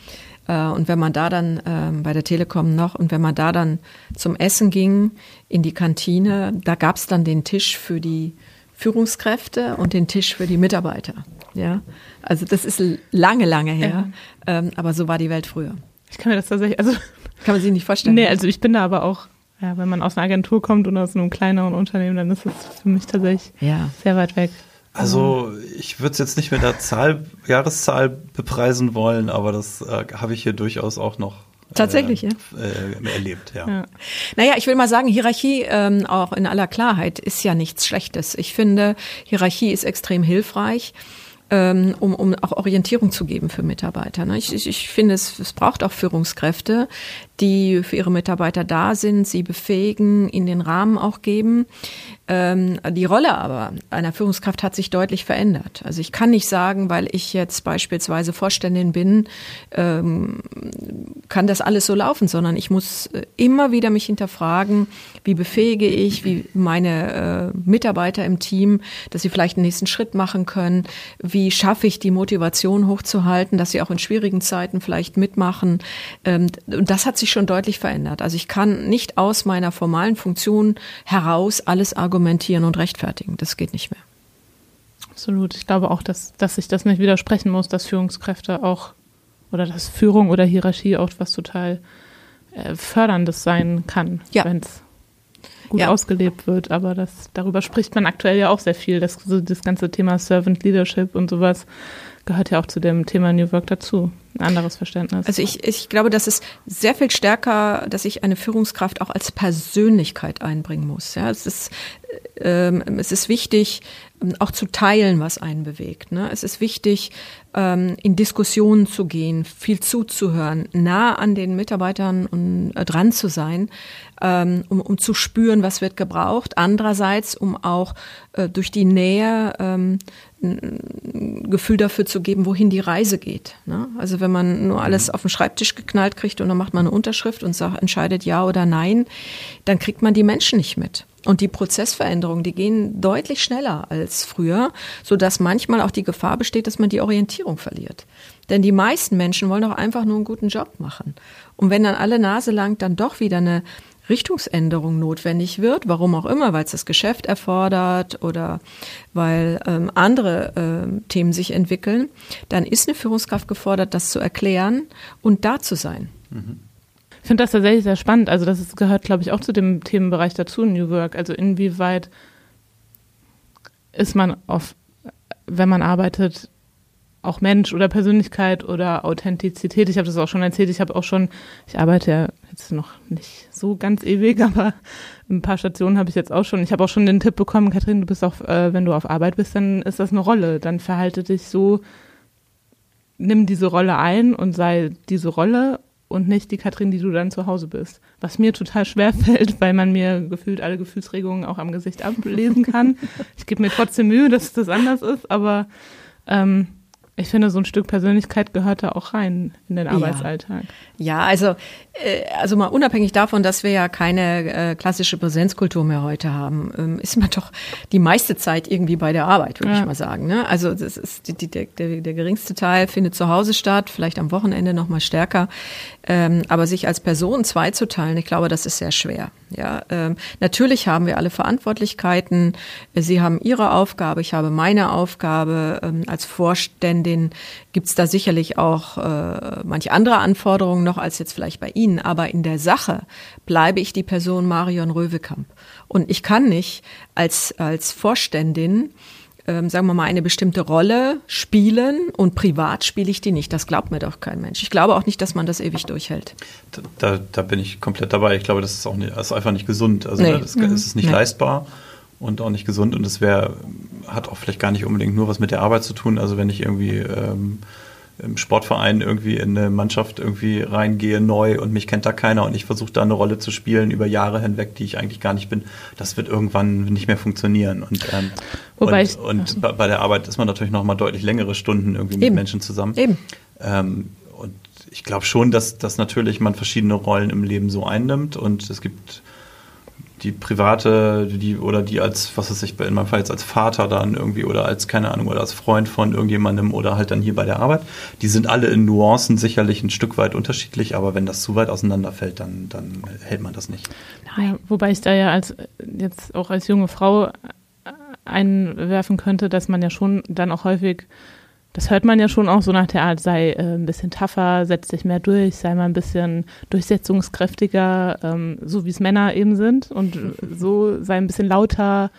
Äh, und wenn man da dann ähm, bei der Telekom noch und wenn man da dann zum Essen ging in die Kantine, da gab es dann den Tisch für die Führungskräfte und den Tisch für die Mitarbeiter. Ja, also das ist lange, lange her, ja. ähm, aber so war die Welt früher. Ich kann mir das tatsächlich, also kann man sich nicht vorstellen. Nee, also ich bin da aber auch, ja, wenn man aus einer Agentur kommt und aus einem kleineren Unternehmen, dann ist es für mich tatsächlich ja. sehr weit weg. Also ich würde es jetzt nicht mit der Zahl, Jahreszahl bepreisen wollen, aber das äh, habe ich hier durchaus auch noch Tatsächlich, äh, ja. Äh, erlebt, ja. ja. Naja, ich will mal sagen, Hierarchie, ähm, auch in aller Klarheit, ist ja nichts Schlechtes. Ich finde, Hierarchie ist extrem hilfreich ähm, um, um auch Orientierung zu geben für Mitarbeiter. Ne? Ich, ich, ich finde, es, es braucht auch Führungskräfte, die für ihre Mitarbeiter da sind, sie befähigen, ihnen den Rahmen auch geben. Ähm, die Rolle aber einer Führungskraft hat sich deutlich verändert. Also ich kann nicht sagen, weil ich jetzt beispielsweise Vorständin bin, ähm, kann das alles so laufen, sondern ich muss äh, immer wieder mich hinterfragen, wie befähige ich, wie meine äh, Mitarbeiter im Team, dass sie vielleicht einen nächsten Schritt machen können, wie schaffe ich die Motivation hochzuhalten, dass sie auch in schwierigen Zeiten vielleicht mitmachen. Ähm, und das hat sich schon deutlich verändert. Also ich kann nicht aus meiner formalen Funktion heraus alles argumentieren und rechtfertigen. Das geht nicht mehr. Absolut. Ich glaube auch, dass, dass sich das nicht widersprechen muss, dass Führungskräfte auch oder dass Führung oder Hierarchie auch was total äh, Förderndes sein kann, ja. wenn es gut ja. ausgelebt wird. Aber das, darüber spricht man aktuell ja auch sehr viel. Das, das ganze Thema Servant Leadership und sowas gehört ja auch zu dem Thema New Work dazu. Ein anderes Verständnis. Also ich, ich glaube, dass es sehr viel stärker, dass ich eine Führungskraft auch als Persönlichkeit einbringen muss. Ja, es ist, ähm, es ist wichtig, auch zu teilen, was einen bewegt. Ne? Es ist wichtig, ähm, in Diskussionen zu gehen, viel zuzuhören, nah an den Mitarbeitern und, äh, dran zu sein, ähm, um, um zu spüren, was wird gebraucht. Andererseits, um auch äh, durch die Nähe ähm, ein Gefühl dafür zu geben, wohin die Reise geht. Ne? Also wenn man nur alles auf den Schreibtisch geknallt kriegt und dann macht man eine Unterschrift und sagt, entscheidet ja oder nein, dann kriegt man die Menschen nicht mit. Und die Prozessveränderungen, die gehen deutlich schneller als früher, so dass manchmal auch die Gefahr besteht, dass man die Orientierung verliert. Denn die meisten Menschen wollen doch einfach nur einen guten Job machen. Und wenn dann alle Nase lang dann doch wieder eine Richtungsänderung notwendig wird, warum auch immer, weil es das Geschäft erfordert oder weil ähm, andere ähm, Themen sich entwickeln, dann ist eine Führungskraft gefordert, das zu erklären und da zu sein. Mhm. Ich finde das tatsächlich sehr spannend. Also das gehört, glaube ich, auch zu dem Themenbereich dazu, New Work. Also inwieweit ist man auf, wenn man arbeitet, auch Mensch oder Persönlichkeit oder Authentizität. Ich habe das auch schon erzählt. Ich habe auch schon, ich arbeite ja jetzt noch nicht so ganz ewig, aber ein paar Stationen habe ich jetzt auch schon. Ich habe auch schon den Tipp bekommen, Kathrin, du bist auch, äh, wenn du auf Arbeit bist, dann ist das eine Rolle. Dann verhalte dich so, nimm diese Rolle ein und sei diese Rolle und nicht die Katrin, die du dann zu Hause bist. Was mir total schwer fällt, weil man mir gefühlt alle Gefühlsregungen auch am Gesicht ablesen kann. Ich gebe mir trotzdem Mühe, dass das anders ist, aber ähm, ich finde, so ein Stück Persönlichkeit gehört da auch rein in den Arbeitsalltag. Ja, ja also, äh, also mal unabhängig davon, dass wir ja keine äh, klassische Präsenzkultur mehr heute haben, ähm, ist man doch die meiste Zeit irgendwie bei der Arbeit, würde ja. ich mal sagen. Ne? Also das ist die, die, der, der, geringste Teil findet zu Hause statt, vielleicht am Wochenende noch mal stärker. Ähm, aber sich als Person zweizuteilen, ich glaube, das ist sehr schwer. Ja, ähm, natürlich haben wir alle Verantwortlichkeiten. Sie haben Ihre Aufgabe, ich habe meine Aufgabe. Ähm, als Vorständin gibt es da sicherlich auch äh, manche andere Anforderungen noch als jetzt vielleicht bei Ihnen. Aber in der Sache bleibe ich die Person Marion Röwekamp. Und ich kann nicht als, als Vorständin ähm, sagen wir mal, eine bestimmte Rolle spielen und privat spiele ich die nicht. Das glaubt mir doch kein Mensch. Ich glaube auch nicht, dass man das ewig durchhält. Da, da, bin ich komplett dabei. Ich glaube, das ist auch nicht, ist einfach nicht gesund. Also nee. Ne, das, mhm. es ist nicht nee. leistbar und auch nicht gesund und es wäre, hat auch vielleicht gar nicht unbedingt nur was mit der Arbeit zu tun. Also wenn ich irgendwie ähm, im Sportverein irgendwie in eine Mannschaft irgendwie reingehe neu und mich kennt da keiner und ich versuche da eine Rolle zu spielen über Jahre hinweg, die ich eigentlich gar nicht bin, das wird irgendwann nicht mehr funktionieren. Und, ähm, Wobei und, ich, und bei, bei, der Arbeit ist man natürlich noch mal deutlich längere Stunden irgendwie mit Menschen zusammen. Eben. Ähm, und ich glaube schon, dass, dass natürlich man verschiedene Rollen im Leben so einnimmt und es gibt die private, die oder die als, was weiß ich, in meinem Fall jetzt als Vater dann irgendwie oder als, keine Ahnung, oder als Freund von irgendjemandem oder halt dann hier bei der Arbeit, die sind alle in Nuancen sicherlich ein Stück weit unterschiedlich, aber wenn das zu weit auseinanderfällt, dann, dann hält man das nicht. Ja, wobei ich da ja als jetzt auch als junge Frau einwerfen könnte, dass man ja schon dann auch häufig das hört man ja schon auch so nach der Art, sei äh, ein bisschen tougher, setz dich mehr durch, sei mal ein bisschen durchsetzungskräftiger, ähm, so wie es Männer eben sind und so sei ein bisschen lauter,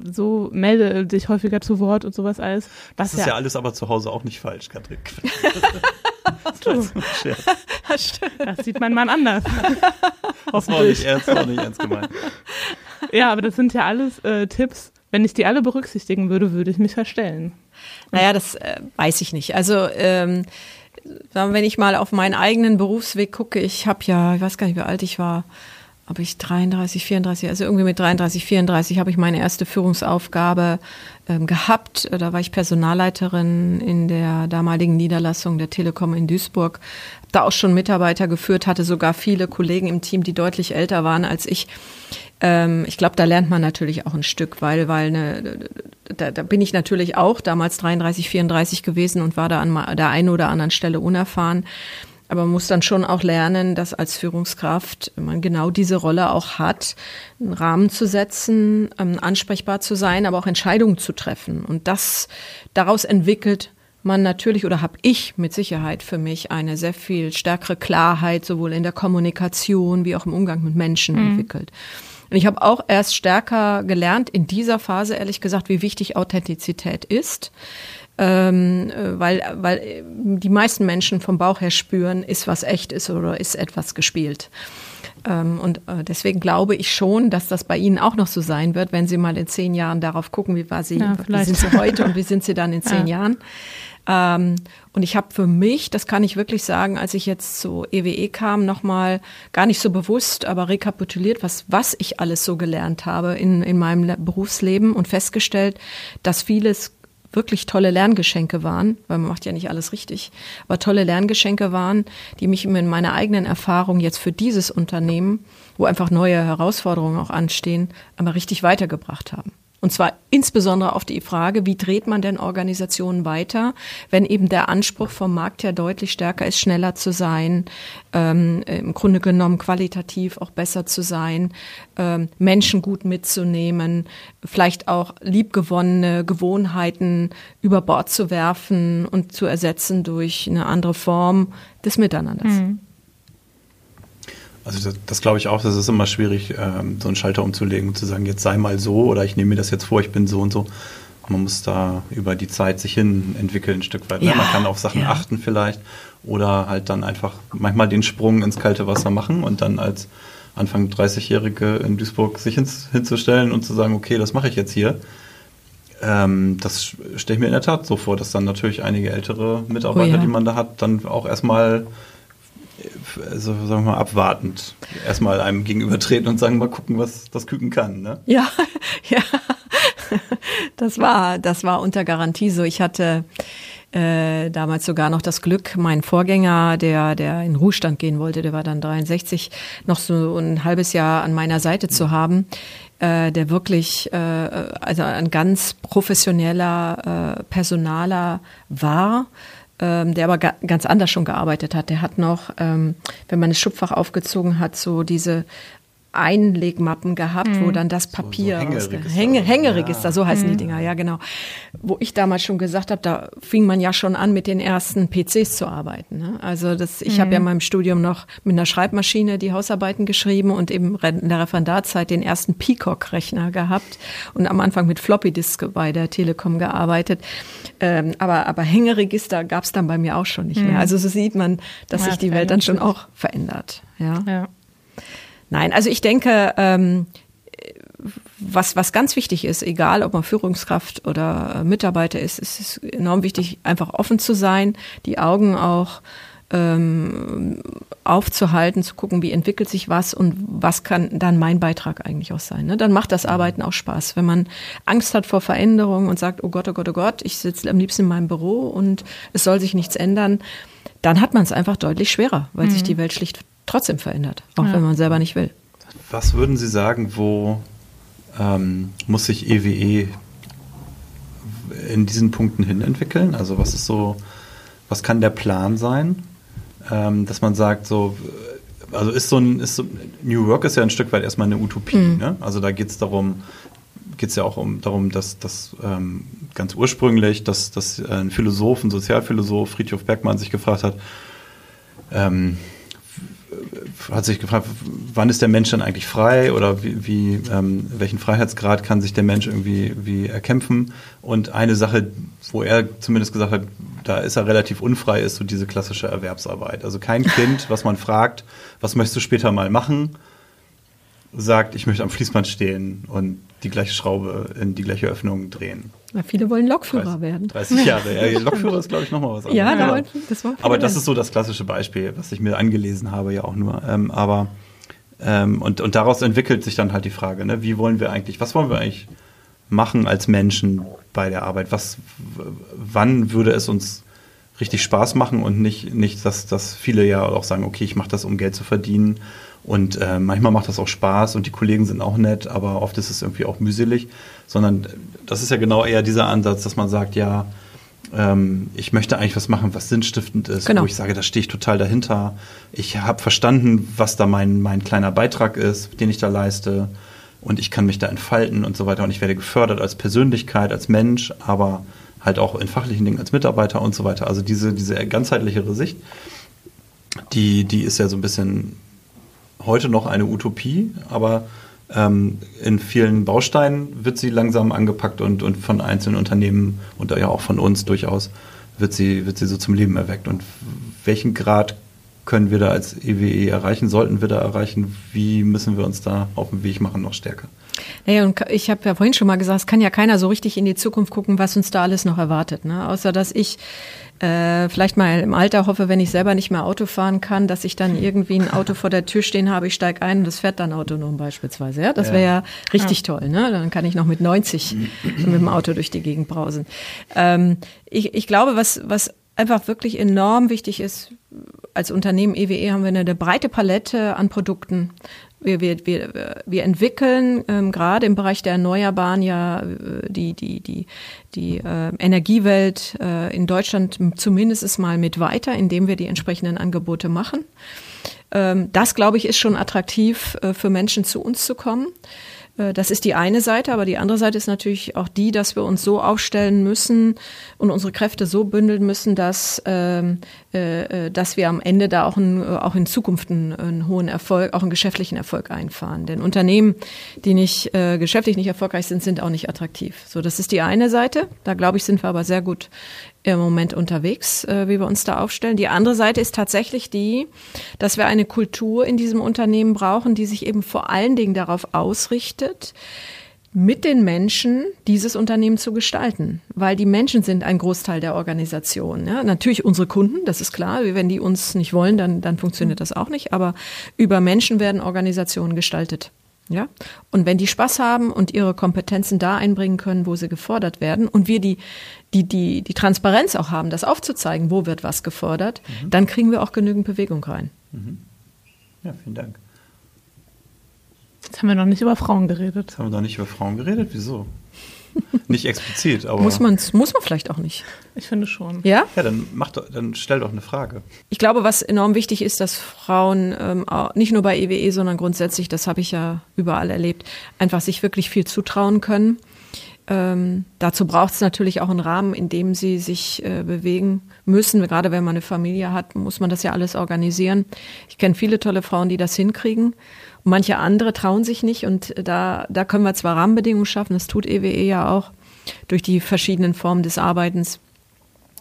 so melde dich häufiger zu Wort und sowas alles. das ist ja, ja, alles aber zu Hause auch nicht falsch, Katrin. das, das sieht mein Mann anders. das war nicht ernst, war nicht ernst gemeint. Ja, aber das sind ja alles äh, Tipps. Wenn ich die alle berücksichtigen würde, würde ich mich verstellen. Naja, das äh, weiß ich nicht. Also ähm, wenn ich mal auf meinen eigenen Berufsweg gucke, ich habe ja, ich weiß gar nicht, wie alt ich war, habe ich 33, 34, also irgendwie mit 33, 34 habe ich meine erste Führungsaufgabe ähm, gehabt. Da war ich Personalleiterin in der damaligen Niederlassung der Telekom in Duisburg. Da auch schon Mitarbeiter geführt, hatte sogar viele Kollegen im Team, die deutlich älter waren als ich. Ähm, ich glaube, da lernt man natürlich auch ein Stück, weil, weil eine, da, da bin ich natürlich auch damals 33, 34 gewesen und war da an der einen oder anderen Stelle unerfahren. Aber man muss dann schon auch lernen, dass als Führungskraft man genau diese Rolle auch hat, einen Rahmen zu setzen, ähm, ansprechbar zu sein, aber auch Entscheidungen zu treffen. Und das daraus entwickelt man natürlich oder habe ich mit Sicherheit für mich eine sehr viel stärkere Klarheit sowohl in der Kommunikation wie auch im Umgang mit Menschen mhm. entwickelt. Und ich habe auch erst stärker gelernt in dieser Phase, ehrlich gesagt, wie wichtig Authentizität ist. Ähm, weil, weil die meisten Menschen vom Bauch her spüren, ist was echt ist oder ist etwas gespielt. Ähm, und äh, deswegen glaube ich schon, dass das bei Ihnen auch noch so sein wird, wenn Sie mal in zehn Jahren darauf gucken, wie war Sie, ja, wie sind Sie heute und wie sind Sie dann in zehn ja. Jahren. Ähm, und ich habe für mich, das kann ich wirklich sagen, als ich jetzt zu EWE e kam, nochmal gar nicht so bewusst, aber rekapituliert, was, was ich alles so gelernt habe in, in meinem Berufsleben und festgestellt, dass vieles wirklich tolle Lerngeschenke waren, weil man macht ja nicht alles richtig, aber tolle Lerngeschenke waren, die mich in meiner eigenen Erfahrung jetzt für dieses Unternehmen, wo einfach neue Herausforderungen auch anstehen, aber richtig weitergebracht haben. Und zwar insbesondere auf die Frage, wie dreht man denn Organisationen weiter, wenn eben der Anspruch vom Markt her deutlich stärker ist, schneller zu sein, ähm, im Grunde genommen qualitativ auch besser zu sein, ähm, Menschen gut mitzunehmen, vielleicht auch liebgewonnene Gewohnheiten über Bord zu werfen und zu ersetzen durch eine andere Form des Miteinanders. Mhm. Also das, das glaube ich auch, das ist immer schwierig, ähm, so einen Schalter umzulegen und zu sagen, jetzt sei mal so oder ich nehme mir das jetzt vor, ich bin so und so. Man muss da über die Zeit sich hin entwickeln, ein Stück weit. Ne? Ja, Man kann auf Sachen ja. achten vielleicht oder halt dann einfach manchmal den Sprung ins kalte Wasser machen und dann als Anfang 30-Jährige in Duisburg sich hins, hinzustellen und zu sagen, okay, das mache ich jetzt hier. Ähm, das stelle ich mir in der Tat so vor, dass dann natürlich einige ältere Mitarbeiter, oh ja. die man da hat, dann auch erstmal also sagen wir mal, abwartend erstmal einem gegenübertreten und sagen, mal gucken, was das Küken kann. Ne? Ja, ja. Das war, das war unter Garantie so. Ich hatte äh, damals sogar noch das Glück, mein Vorgänger, der, der in Ruhestand gehen wollte, der war dann 63, noch so ein halbes Jahr an meiner Seite zu haben, äh, der wirklich äh, also ein ganz professioneller äh, Personaler war ähm, der aber ga ganz anders schon gearbeitet hat. Der hat noch, ähm, wenn man das Schubfach aufgezogen hat, so diese Einlegmappen gehabt, mhm. wo dann das Papier so, so Hängeregister, Hänge, Hängeregister ja. so heißen mhm. die Dinger, ja genau. Wo ich damals schon gesagt habe, da fing man ja schon an, mit den ersten PCs zu arbeiten. Ne? Also das, ich mhm. habe ja in meinem Studium noch mit einer Schreibmaschine die Hausarbeiten geschrieben und eben in der Referendarzeit den ersten Peacock-Rechner gehabt und am Anfang mit Floppy Disk bei der Telekom gearbeitet. Ähm, aber, aber Hängeregister gab es dann bei mir auch schon nicht mehr. Mhm. Also so sieht man, dass ja, sich die Welt dann schon auch verändert. Ja. ja. Nein, also ich denke, ähm, was, was ganz wichtig ist, egal ob man Führungskraft oder Mitarbeiter ist, ist es enorm wichtig, einfach offen zu sein, die Augen auch ähm, aufzuhalten, zu gucken, wie entwickelt sich was und was kann dann mein Beitrag eigentlich auch sein. Ne? Dann macht das Arbeiten auch Spaß. Wenn man Angst hat vor Veränderungen und sagt, oh Gott, oh Gott, oh Gott, ich sitze am liebsten in meinem Büro und es soll sich nichts ändern, dann hat man es einfach deutlich schwerer, weil mhm. sich die Welt schlicht trotzdem verändert, auch ja. wenn man selber nicht will. Was würden Sie sagen, wo ähm, muss sich EWE e in diesen Punkten hin entwickeln? Also was ist so, was kann der Plan sein, ähm, dass man sagt, so, also ist so ein, ist so, New Work ist ja ein Stück weit erstmal eine Utopie. Mhm. Ne? Also da geht es darum, geht es ja auch um, darum, dass, dass ähm, ganz ursprünglich, dass, dass ein Philosoph, ein Sozialphilosoph, Friedhof Bergmann, sich gefragt hat, ähm, hat sich gefragt, wann ist der Mensch dann eigentlich frei oder wie, wie ähm, welchen Freiheitsgrad kann sich der Mensch irgendwie wie erkämpfen? Und eine Sache, wo er zumindest gesagt hat, da ist er relativ unfrei, ist so diese klassische Erwerbsarbeit. Also kein Kind, was man fragt, was möchtest du später mal machen, sagt, ich möchte am Fließband stehen und die gleiche Schraube in die gleiche Öffnung drehen. Na, viele wollen Lokführer 30, werden. 30 Jahre. Ja, Lokführer ist, glaube ich, nochmal was anderes. Ja, ja. das war Aber das ist so das klassische Beispiel, was ich mir angelesen habe, ja auch nur. Ähm, aber ähm, und, und daraus entwickelt sich dann halt die Frage, ne, wie wollen wir eigentlich, was wollen wir eigentlich machen als Menschen bei der Arbeit? Was, wann würde es uns richtig Spaß machen und nicht, nicht dass, dass viele ja auch sagen, okay, ich mache das, um Geld zu verdienen und äh, manchmal macht das auch Spaß und die Kollegen sind auch nett, aber oft ist es irgendwie auch mühselig. Sondern das ist ja genau eher dieser Ansatz, dass man sagt, ja, ähm, ich möchte eigentlich was machen, was sinnstiftend ist, genau. wo ich sage, da stehe ich total dahinter. Ich habe verstanden, was da mein, mein kleiner Beitrag ist, den ich da leiste. Und ich kann mich da entfalten und so weiter. Und ich werde gefördert als Persönlichkeit, als Mensch, aber halt auch in fachlichen Dingen als Mitarbeiter und so weiter. Also diese, diese ganzheitlichere Sicht, die, die ist ja so ein bisschen heute noch eine Utopie, aber ähm, in vielen Bausteinen wird sie langsam angepackt und, und von einzelnen Unternehmen und ja auch von uns durchaus wird sie, wird sie so zum Leben erweckt. Und welchen Grad können wir da als EWE e erreichen? Sollten wir da erreichen? Wie müssen wir uns da auf den Weg machen, noch stärker? Naja, und ich habe ja vorhin schon mal gesagt, es kann ja keiner so richtig in die Zukunft gucken, was uns da alles noch erwartet. Ne? Außer dass ich äh, vielleicht mal im Alter hoffe, wenn ich selber nicht mehr Auto fahren kann, dass ich dann irgendwie ein Auto vor der Tür stehen habe, ich steige ein und das fährt dann autonom beispielsweise. Ja, das wäre ja. ja richtig ja. toll. Ne? Dann kann ich noch mit 90 mit dem Auto durch die Gegend brausen. Ähm, ich, ich glaube, was, was einfach wirklich enorm wichtig ist, als Unternehmen EWE e haben wir eine, breite Palette an Produkten. Wir, wir, wir, wir entwickeln ähm, gerade im Bereich der Erneuerbaren ja äh, die, die, die, die äh, Energiewelt äh, in Deutschland zumindest mal mit weiter, indem wir die entsprechenden Angebote machen. Ähm, das, glaube ich, ist schon attraktiv äh, für Menschen zu uns zu kommen. Äh, das ist die eine Seite, aber die andere Seite ist natürlich auch die, dass wir uns so aufstellen müssen und unsere Kräfte so bündeln müssen, dass, ähm, äh, äh, dass wir am Ende da auch, ein, auch in Zukunft einen, einen, hohen Erfolg, auch einen geschäftlichen Erfolg einfahren. Denn Unternehmen, die nicht äh, geschäftlich nicht erfolgreich sind, sind auch nicht attraktiv. So, das ist die eine Seite. Da glaube ich, sind wir aber sehr gut im Moment unterwegs, äh, wie wir uns da aufstellen. Die andere Seite ist tatsächlich die, dass wir eine Kultur in diesem Unternehmen brauchen, die sich eben vor allen Dingen darauf ausrichtet, mit den Menschen dieses Unternehmen zu gestalten, weil die Menschen sind ein Großteil der Organisation. Ja, natürlich unsere Kunden, das ist klar. Wenn die uns nicht wollen, dann, dann funktioniert das auch nicht. Aber über Menschen werden Organisationen gestaltet. Ja, und wenn die Spaß haben und ihre Kompetenzen da einbringen können, wo sie gefordert werden, und wir die, die, die, die Transparenz auch haben, das aufzuzeigen, wo wird was gefordert, mhm. dann kriegen wir auch genügend Bewegung rein. Mhm. Ja, vielen Dank. Jetzt haben wir noch nicht über Frauen geredet. Jetzt haben wir noch nicht über Frauen geredet? Wieso? Nicht explizit, aber. Muss, man's, muss man vielleicht auch nicht. Ich finde schon. Ja? Ja, dann, mach doch, dann stell doch eine Frage. Ich glaube, was enorm wichtig ist, dass Frauen ähm, nicht nur bei EWE, e, sondern grundsätzlich, das habe ich ja überall erlebt, einfach sich wirklich viel zutrauen können. Ähm, dazu braucht es natürlich auch einen Rahmen, in dem sie sich äh, bewegen müssen. Gerade wenn man eine Familie hat, muss man das ja alles organisieren. Ich kenne viele tolle Frauen, die das hinkriegen. Manche andere trauen sich nicht und da, da können wir zwar Rahmenbedingungen schaffen, das tut EWE e ja auch durch die verschiedenen Formen des Arbeitens,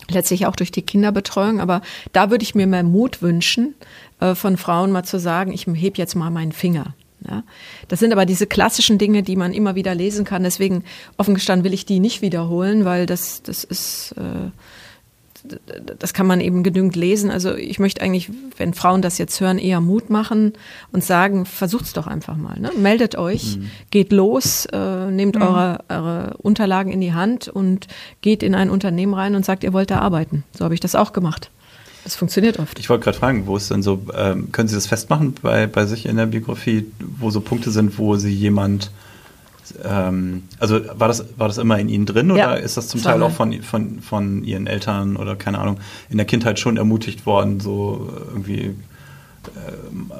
letztlich auch durch die Kinderbetreuung, aber da würde ich mir mehr Mut wünschen, äh, von Frauen mal zu sagen, ich heb jetzt mal meinen Finger. Ja, das sind aber diese klassischen Dinge, die man immer wieder lesen kann. Deswegen offen gestanden will ich die nicht wiederholen, weil das, das ist, äh, das kann man eben genügend lesen. Also ich möchte eigentlich, wenn Frauen das jetzt hören, eher Mut machen und sagen, versucht's doch einfach mal. Ne? Meldet euch, mhm. geht los, äh, nehmt mhm. eure, eure Unterlagen in die Hand und geht in ein Unternehmen rein und sagt, ihr wollt da arbeiten. So habe ich das auch gemacht. Das funktioniert oft. Ich wollte gerade fragen, wo ist denn so, ähm, können Sie das festmachen bei, bei sich in der Biografie, wo so Punkte sind, wo Sie jemand ähm, also war das, war das immer in Ihnen drin ja, oder ist das zum Teil auch von, von, von Ihren Eltern oder keine Ahnung, in der Kindheit schon ermutigt worden, so irgendwie, äh,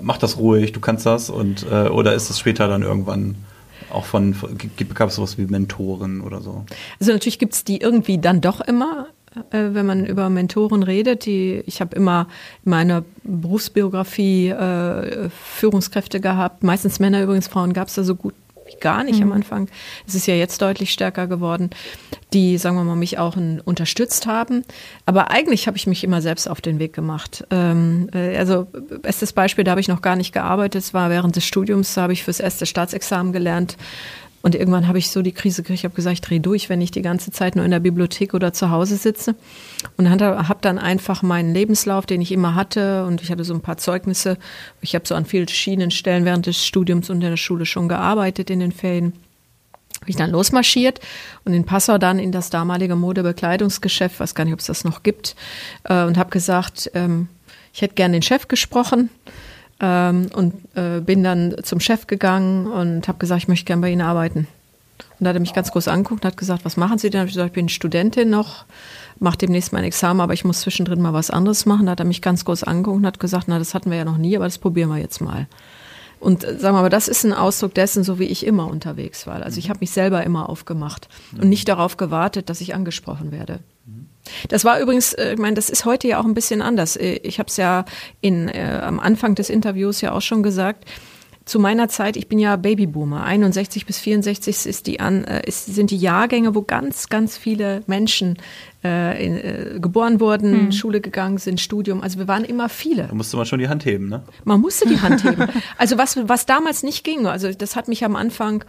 mach das ruhig, du kannst das und äh, oder ist es später dann irgendwann auch von, gab es sowas wie Mentoren oder so? Also natürlich gibt es die irgendwie dann doch immer, äh, wenn man über Mentoren redet. Die, ich habe immer in meiner Berufsbiografie äh, Führungskräfte gehabt, meistens Männer übrigens, Frauen gab es da so gut gar nicht mhm. am Anfang. Es ist ja jetzt deutlich stärker geworden, die, sagen wir mal, mich auch in, unterstützt haben. Aber eigentlich habe ich mich immer selbst auf den Weg gemacht. Ähm, äh, also bestes Beispiel, da habe ich noch gar nicht gearbeitet, es war während des Studiums, da habe ich fürs erste Staatsexamen gelernt und irgendwann habe ich so die Krise gekriegt, ich habe gesagt, ich drehe durch, wenn ich die ganze Zeit nur in der Bibliothek oder zu Hause sitze. Und habe dann einfach meinen Lebenslauf, den ich immer hatte, und ich hatte so ein paar Zeugnisse. Ich habe so an vielen verschiedenen Stellen während des Studiums und in der Schule schon gearbeitet in den Ferien. Habe ich dann losmarschiert und in Passau dann in das damalige Modebekleidungsgeschäft, weiß gar nicht, ob es das noch gibt, äh, und habe gesagt, ähm, ich hätte gern den Chef gesprochen. Ähm, und äh, bin dann zum Chef gegangen und habe gesagt, ich möchte gerne bei Ihnen arbeiten. Und da hat er mich ganz groß angeguckt und hat gesagt, was machen Sie denn? Hab ich gesagt, ich bin Studentin noch, mache demnächst mein Examen, aber ich muss zwischendrin mal was anderes machen. Da hat er mich ganz groß angeguckt und hat gesagt, na, das hatten wir ja noch nie, aber das probieren wir jetzt mal. Und äh, sagen wir mal, das ist ein Ausdruck dessen, so wie ich immer unterwegs war. Also ich habe mich selber immer aufgemacht und nicht darauf gewartet, dass ich angesprochen werde. Das war übrigens, äh, ich meine, das ist heute ja auch ein bisschen anders. Äh, ich habe es ja in, äh, am Anfang des Interviews ja auch schon gesagt. zu meiner Zeit, ich bin ja Babyboomer, 61 bis 64 ist die an, äh, ist, sind die Jahrgänge, wo ganz, ganz viele Menschen äh, in, äh, geboren wurden, mhm. Schule gegangen sind, Studium. Also wir waren immer viele. Da musste man schon die Hand heben, ne? Man musste die Hand heben. Also was, was damals nicht ging, also das hat mich am Anfang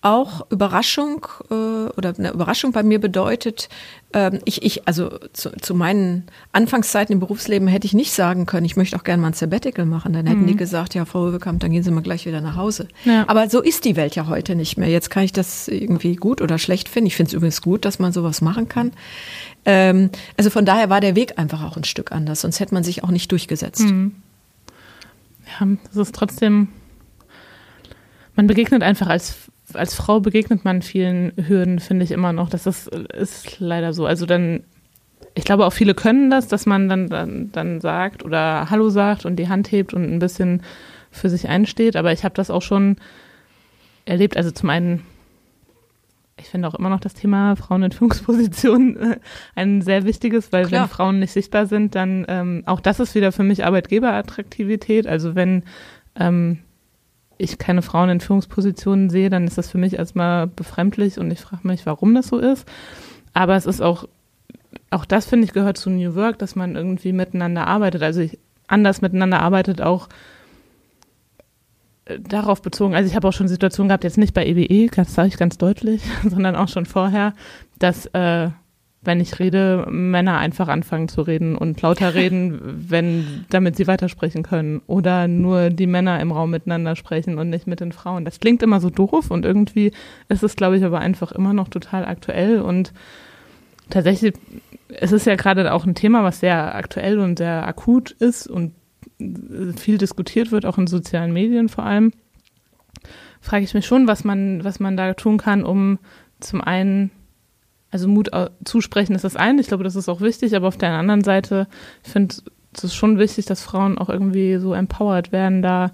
auch Überraschung äh, oder eine Überraschung bei mir bedeutet, ähm, ich, ich, also zu, zu meinen Anfangszeiten im Berufsleben hätte ich nicht sagen können, ich möchte auch gerne mal ein Sabbatical machen. Dann hätten mhm. die gesagt, ja, Frau Röwekamp, dann gehen Sie mal gleich wieder nach Hause. Ja. Aber so ist die Welt ja heute nicht mehr. Jetzt kann ich das irgendwie gut oder schlecht finden. Ich finde es übrigens gut, dass man sowas machen kann. Ähm, also von daher war der Weg einfach auch ein Stück anders, sonst hätte man sich auch nicht durchgesetzt. Mhm. Ja, das ist trotzdem, man begegnet einfach als als Frau begegnet man vielen Hürden, finde ich immer noch. Das ist, ist leider so. Also dann, ich glaube auch viele können das, dass man dann, dann, dann sagt oder Hallo sagt und die Hand hebt und ein bisschen für sich einsteht. Aber ich habe das auch schon erlebt. Also zum einen, ich finde auch immer noch das Thema Frauen in Führungspositionen äh, ein sehr wichtiges, weil Klar. wenn Frauen nicht sichtbar sind, dann ähm, auch das ist wieder für mich Arbeitgeberattraktivität. Also wenn ähm, ich keine Frauen in Führungspositionen sehe, dann ist das für mich erstmal befremdlich und ich frage mich, warum das so ist. Aber es ist auch, auch das finde ich gehört zu New Work, dass man irgendwie miteinander arbeitet. Also ich, anders miteinander arbeitet auch äh, darauf bezogen. Also ich habe auch schon Situationen gehabt, jetzt nicht bei EWE, das sage ich ganz deutlich, sondern auch schon vorher, dass äh, wenn ich rede, Männer einfach anfangen zu reden und lauter reden, wenn, damit sie weitersprechen können. Oder nur die Männer im Raum miteinander sprechen und nicht mit den Frauen. Das klingt immer so doof und irgendwie ist es, glaube ich, aber einfach immer noch total aktuell und tatsächlich, es ist ja gerade auch ein Thema, was sehr aktuell und sehr akut ist und viel diskutiert wird, auch in sozialen Medien vor allem. Frage ich mich schon, was man, was man da tun kann, um zum einen also Mut zusprechen ist das eine, ich glaube, das ist auch wichtig, aber auf der anderen Seite, ich finde es ist schon wichtig, dass Frauen auch irgendwie so empowered werden, da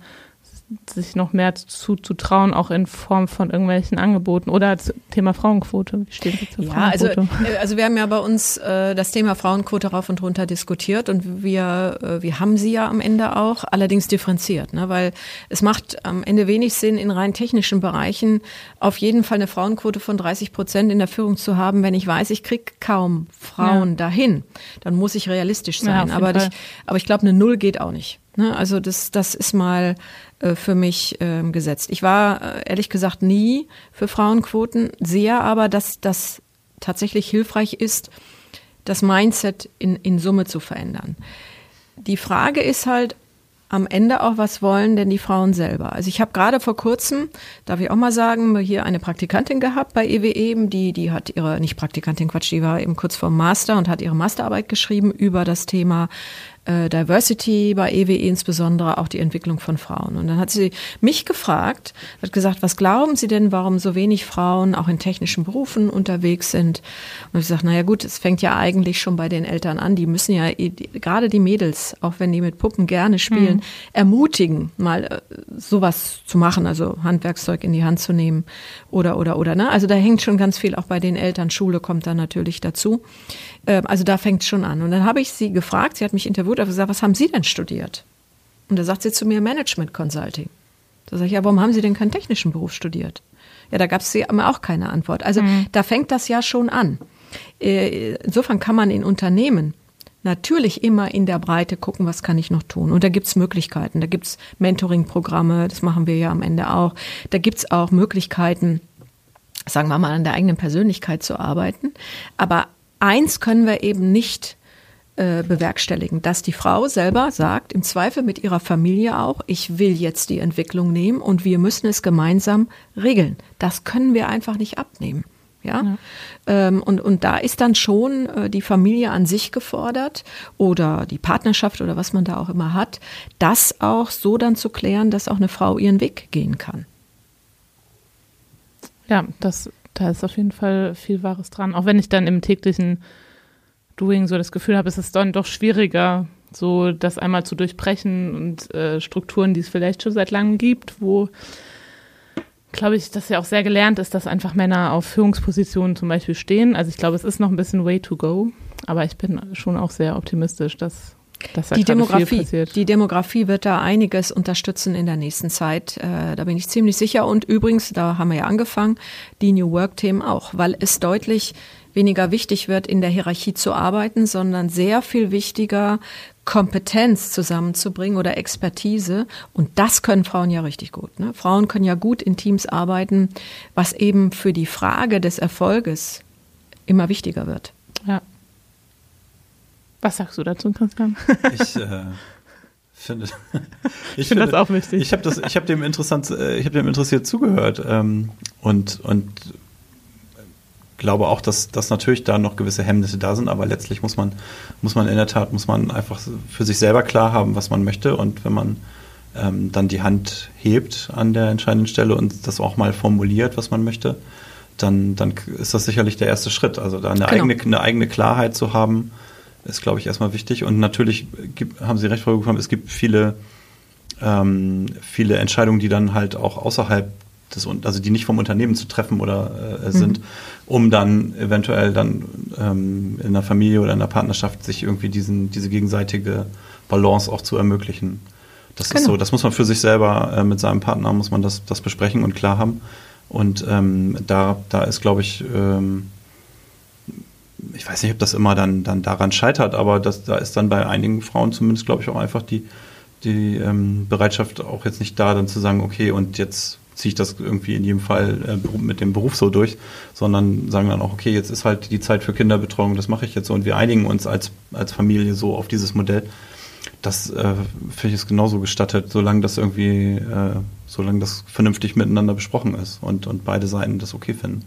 sich noch mehr zuzutrauen, auch in Form von irgendwelchen Angeboten oder Thema Frauenquote. Wie stehen Sie zur ja, Frauenquote? Also, äh, also wir haben ja bei uns äh, das Thema Frauenquote rauf und runter diskutiert und wir, äh, wir haben sie ja am Ende auch, allerdings differenziert, ne? weil es macht am Ende wenig Sinn, in rein technischen Bereichen auf jeden Fall eine Frauenquote von 30 Prozent in der Führung zu haben, wenn ich weiß, ich kriege kaum Frauen ja. dahin. Dann muss ich realistisch sein. Ja, aber, ich, aber ich glaube, eine Null geht auch nicht. Ne? Also das, das ist mal äh, für mich äh, gesetzt. Ich war äh, ehrlich gesagt nie für Frauenquoten, sehe aber, dass das tatsächlich hilfreich ist, das Mindset in, in Summe zu verändern. Die Frage ist halt am Ende auch, was wollen denn die Frauen selber? Also ich habe gerade vor kurzem, darf ich auch mal sagen, hier eine Praktikantin gehabt bei EWE, eben, die, die hat ihre, nicht Praktikantin, Quatsch, die war eben kurz vorm Master und hat ihre Masterarbeit geschrieben über das Thema äh, Diversity bei EWE insbesondere auch die Entwicklung von Frauen. Und dann hat sie mich gefragt, hat gesagt, was glauben Sie denn, warum so wenig Frauen auch in technischen Berufen unterwegs sind? Und ich sage, naja gut, es fängt ja eigentlich schon bei den Eltern an. Die müssen ja die, gerade die Mädels, auch wenn die mit Puppen gerne spielen, mhm. ermutigen, mal äh, sowas zu machen, also Handwerkszeug in die Hand zu nehmen oder oder oder. Ne? Also da hängt schon ganz viel auch bei den Eltern. Schule kommt da natürlich dazu. Äh, also da fängt es schon an. Und dann habe ich sie gefragt, sie hat mich interviewt, habe gesagt, was haben Sie denn studiert? Und da sagt sie zu mir Management Consulting. Da sage ich, ja, warum haben Sie denn keinen technischen Beruf studiert? Ja, da gab es auch keine Antwort. Also mhm. da fängt das ja schon an. Äh, insofern kann man in Unternehmen natürlich immer in der Breite gucken, was kann ich noch tun. Und da gibt's Möglichkeiten. Da gibt's Mentoring-Programme, das machen wir ja am Ende auch. Da gibt's auch Möglichkeiten, sagen wir mal, an der eigenen Persönlichkeit zu arbeiten. Aber eins können wir eben nicht äh, bewerkstelligen, dass die Frau selber sagt, im Zweifel mit ihrer Familie auch, ich will jetzt die Entwicklung nehmen und wir müssen es gemeinsam regeln. Das können wir einfach nicht abnehmen. Ja, ja. Ähm, und, und da ist dann schon äh, die Familie an sich gefordert oder die Partnerschaft oder was man da auch immer hat, das auch so dann zu klären, dass auch eine Frau ihren Weg gehen kann. Ja, das da ist auf jeden Fall viel Wahres dran. Auch wenn ich dann im täglichen Doing so das Gefühl habe, es ist dann doch schwieriger, so das einmal zu durchbrechen und äh, Strukturen, die es vielleicht schon seit langem gibt, wo glaube ich, dass ja auch sehr gelernt ist, dass einfach Männer auf Führungspositionen zum Beispiel stehen. Also ich glaube, es ist noch ein bisschen way to go, aber ich bin schon auch sehr optimistisch, dass da die Demografie, die Demografie wird da einiges unterstützen in der nächsten Zeit. Äh, da bin ich ziemlich sicher. Und übrigens, da haben wir ja angefangen, die New Work-Themen auch, weil es deutlich weniger wichtig wird, in der Hierarchie zu arbeiten, sondern sehr viel wichtiger, Kompetenz zusammenzubringen oder Expertise. Und das können Frauen ja richtig gut. Ne? Frauen können ja gut in Teams arbeiten, was eben für die Frage des Erfolges immer wichtiger wird. Ja. Was sagst du dazu, Christian? Ich äh, finde, ich finde das auch wichtig. Ich habe das, ich habe dem interessant, äh, ich habe dem interessiert zugehört ähm, und und glaube auch, dass, dass natürlich da noch gewisse Hemmnisse da sind, aber letztlich muss man, muss man in der Tat, muss man einfach für sich selber klar haben, was man möchte und wenn man ähm, dann die Hand hebt an der entscheidenden Stelle und das auch mal formuliert, was man möchte, dann, dann ist das sicherlich der erste Schritt. Also da eine, genau. eigene, eine eigene Klarheit zu haben, ist, glaube ich, erstmal wichtig. Und natürlich gibt, haben Sie recht vorgekommen, es gibt viele, ähm, viele Entscheidungen, die dann halt auch außerhalb des, also die nicht vom Unternehmen zu treffen oder äh, sind, mhm. um dann eventuell dann ähm, in einer Familie oder in einer Partnerschaft sich irgendwie diesen, diese gegenseitige Balance auch zu ermöglichen. Das genau. ist so, das muss man für sich selber äh, mit seinem Partner muss man das, das besprechen und klar haben. Und ähm, da, da ist, glaube ich, ähm, ich weiß nicht, ob das immer dann, dann daran scheitert, aber das, da ist dann bei einigen Frauen zumindest, glaube ich, auch einfach die, die ähm, Bereitschaft auch jetzt nicht da, dann zu sagen, okay, und jetzt ziehe ich das irgendwie in jedem Fall äh, mit dem Beruf so durch, sondern sagen dann auch, okay, jetzt ist halt die Zeit für Kinderbetreuung, das mache ich jetzt so und wir einigen uns als, als Familie so auf dieses Modell. Das äh, finde ich ist genauso gestattet, solange das irgendwie, äh, solange das vernünftig miteinander besprochen ist und, und beide Seiten das okay finden.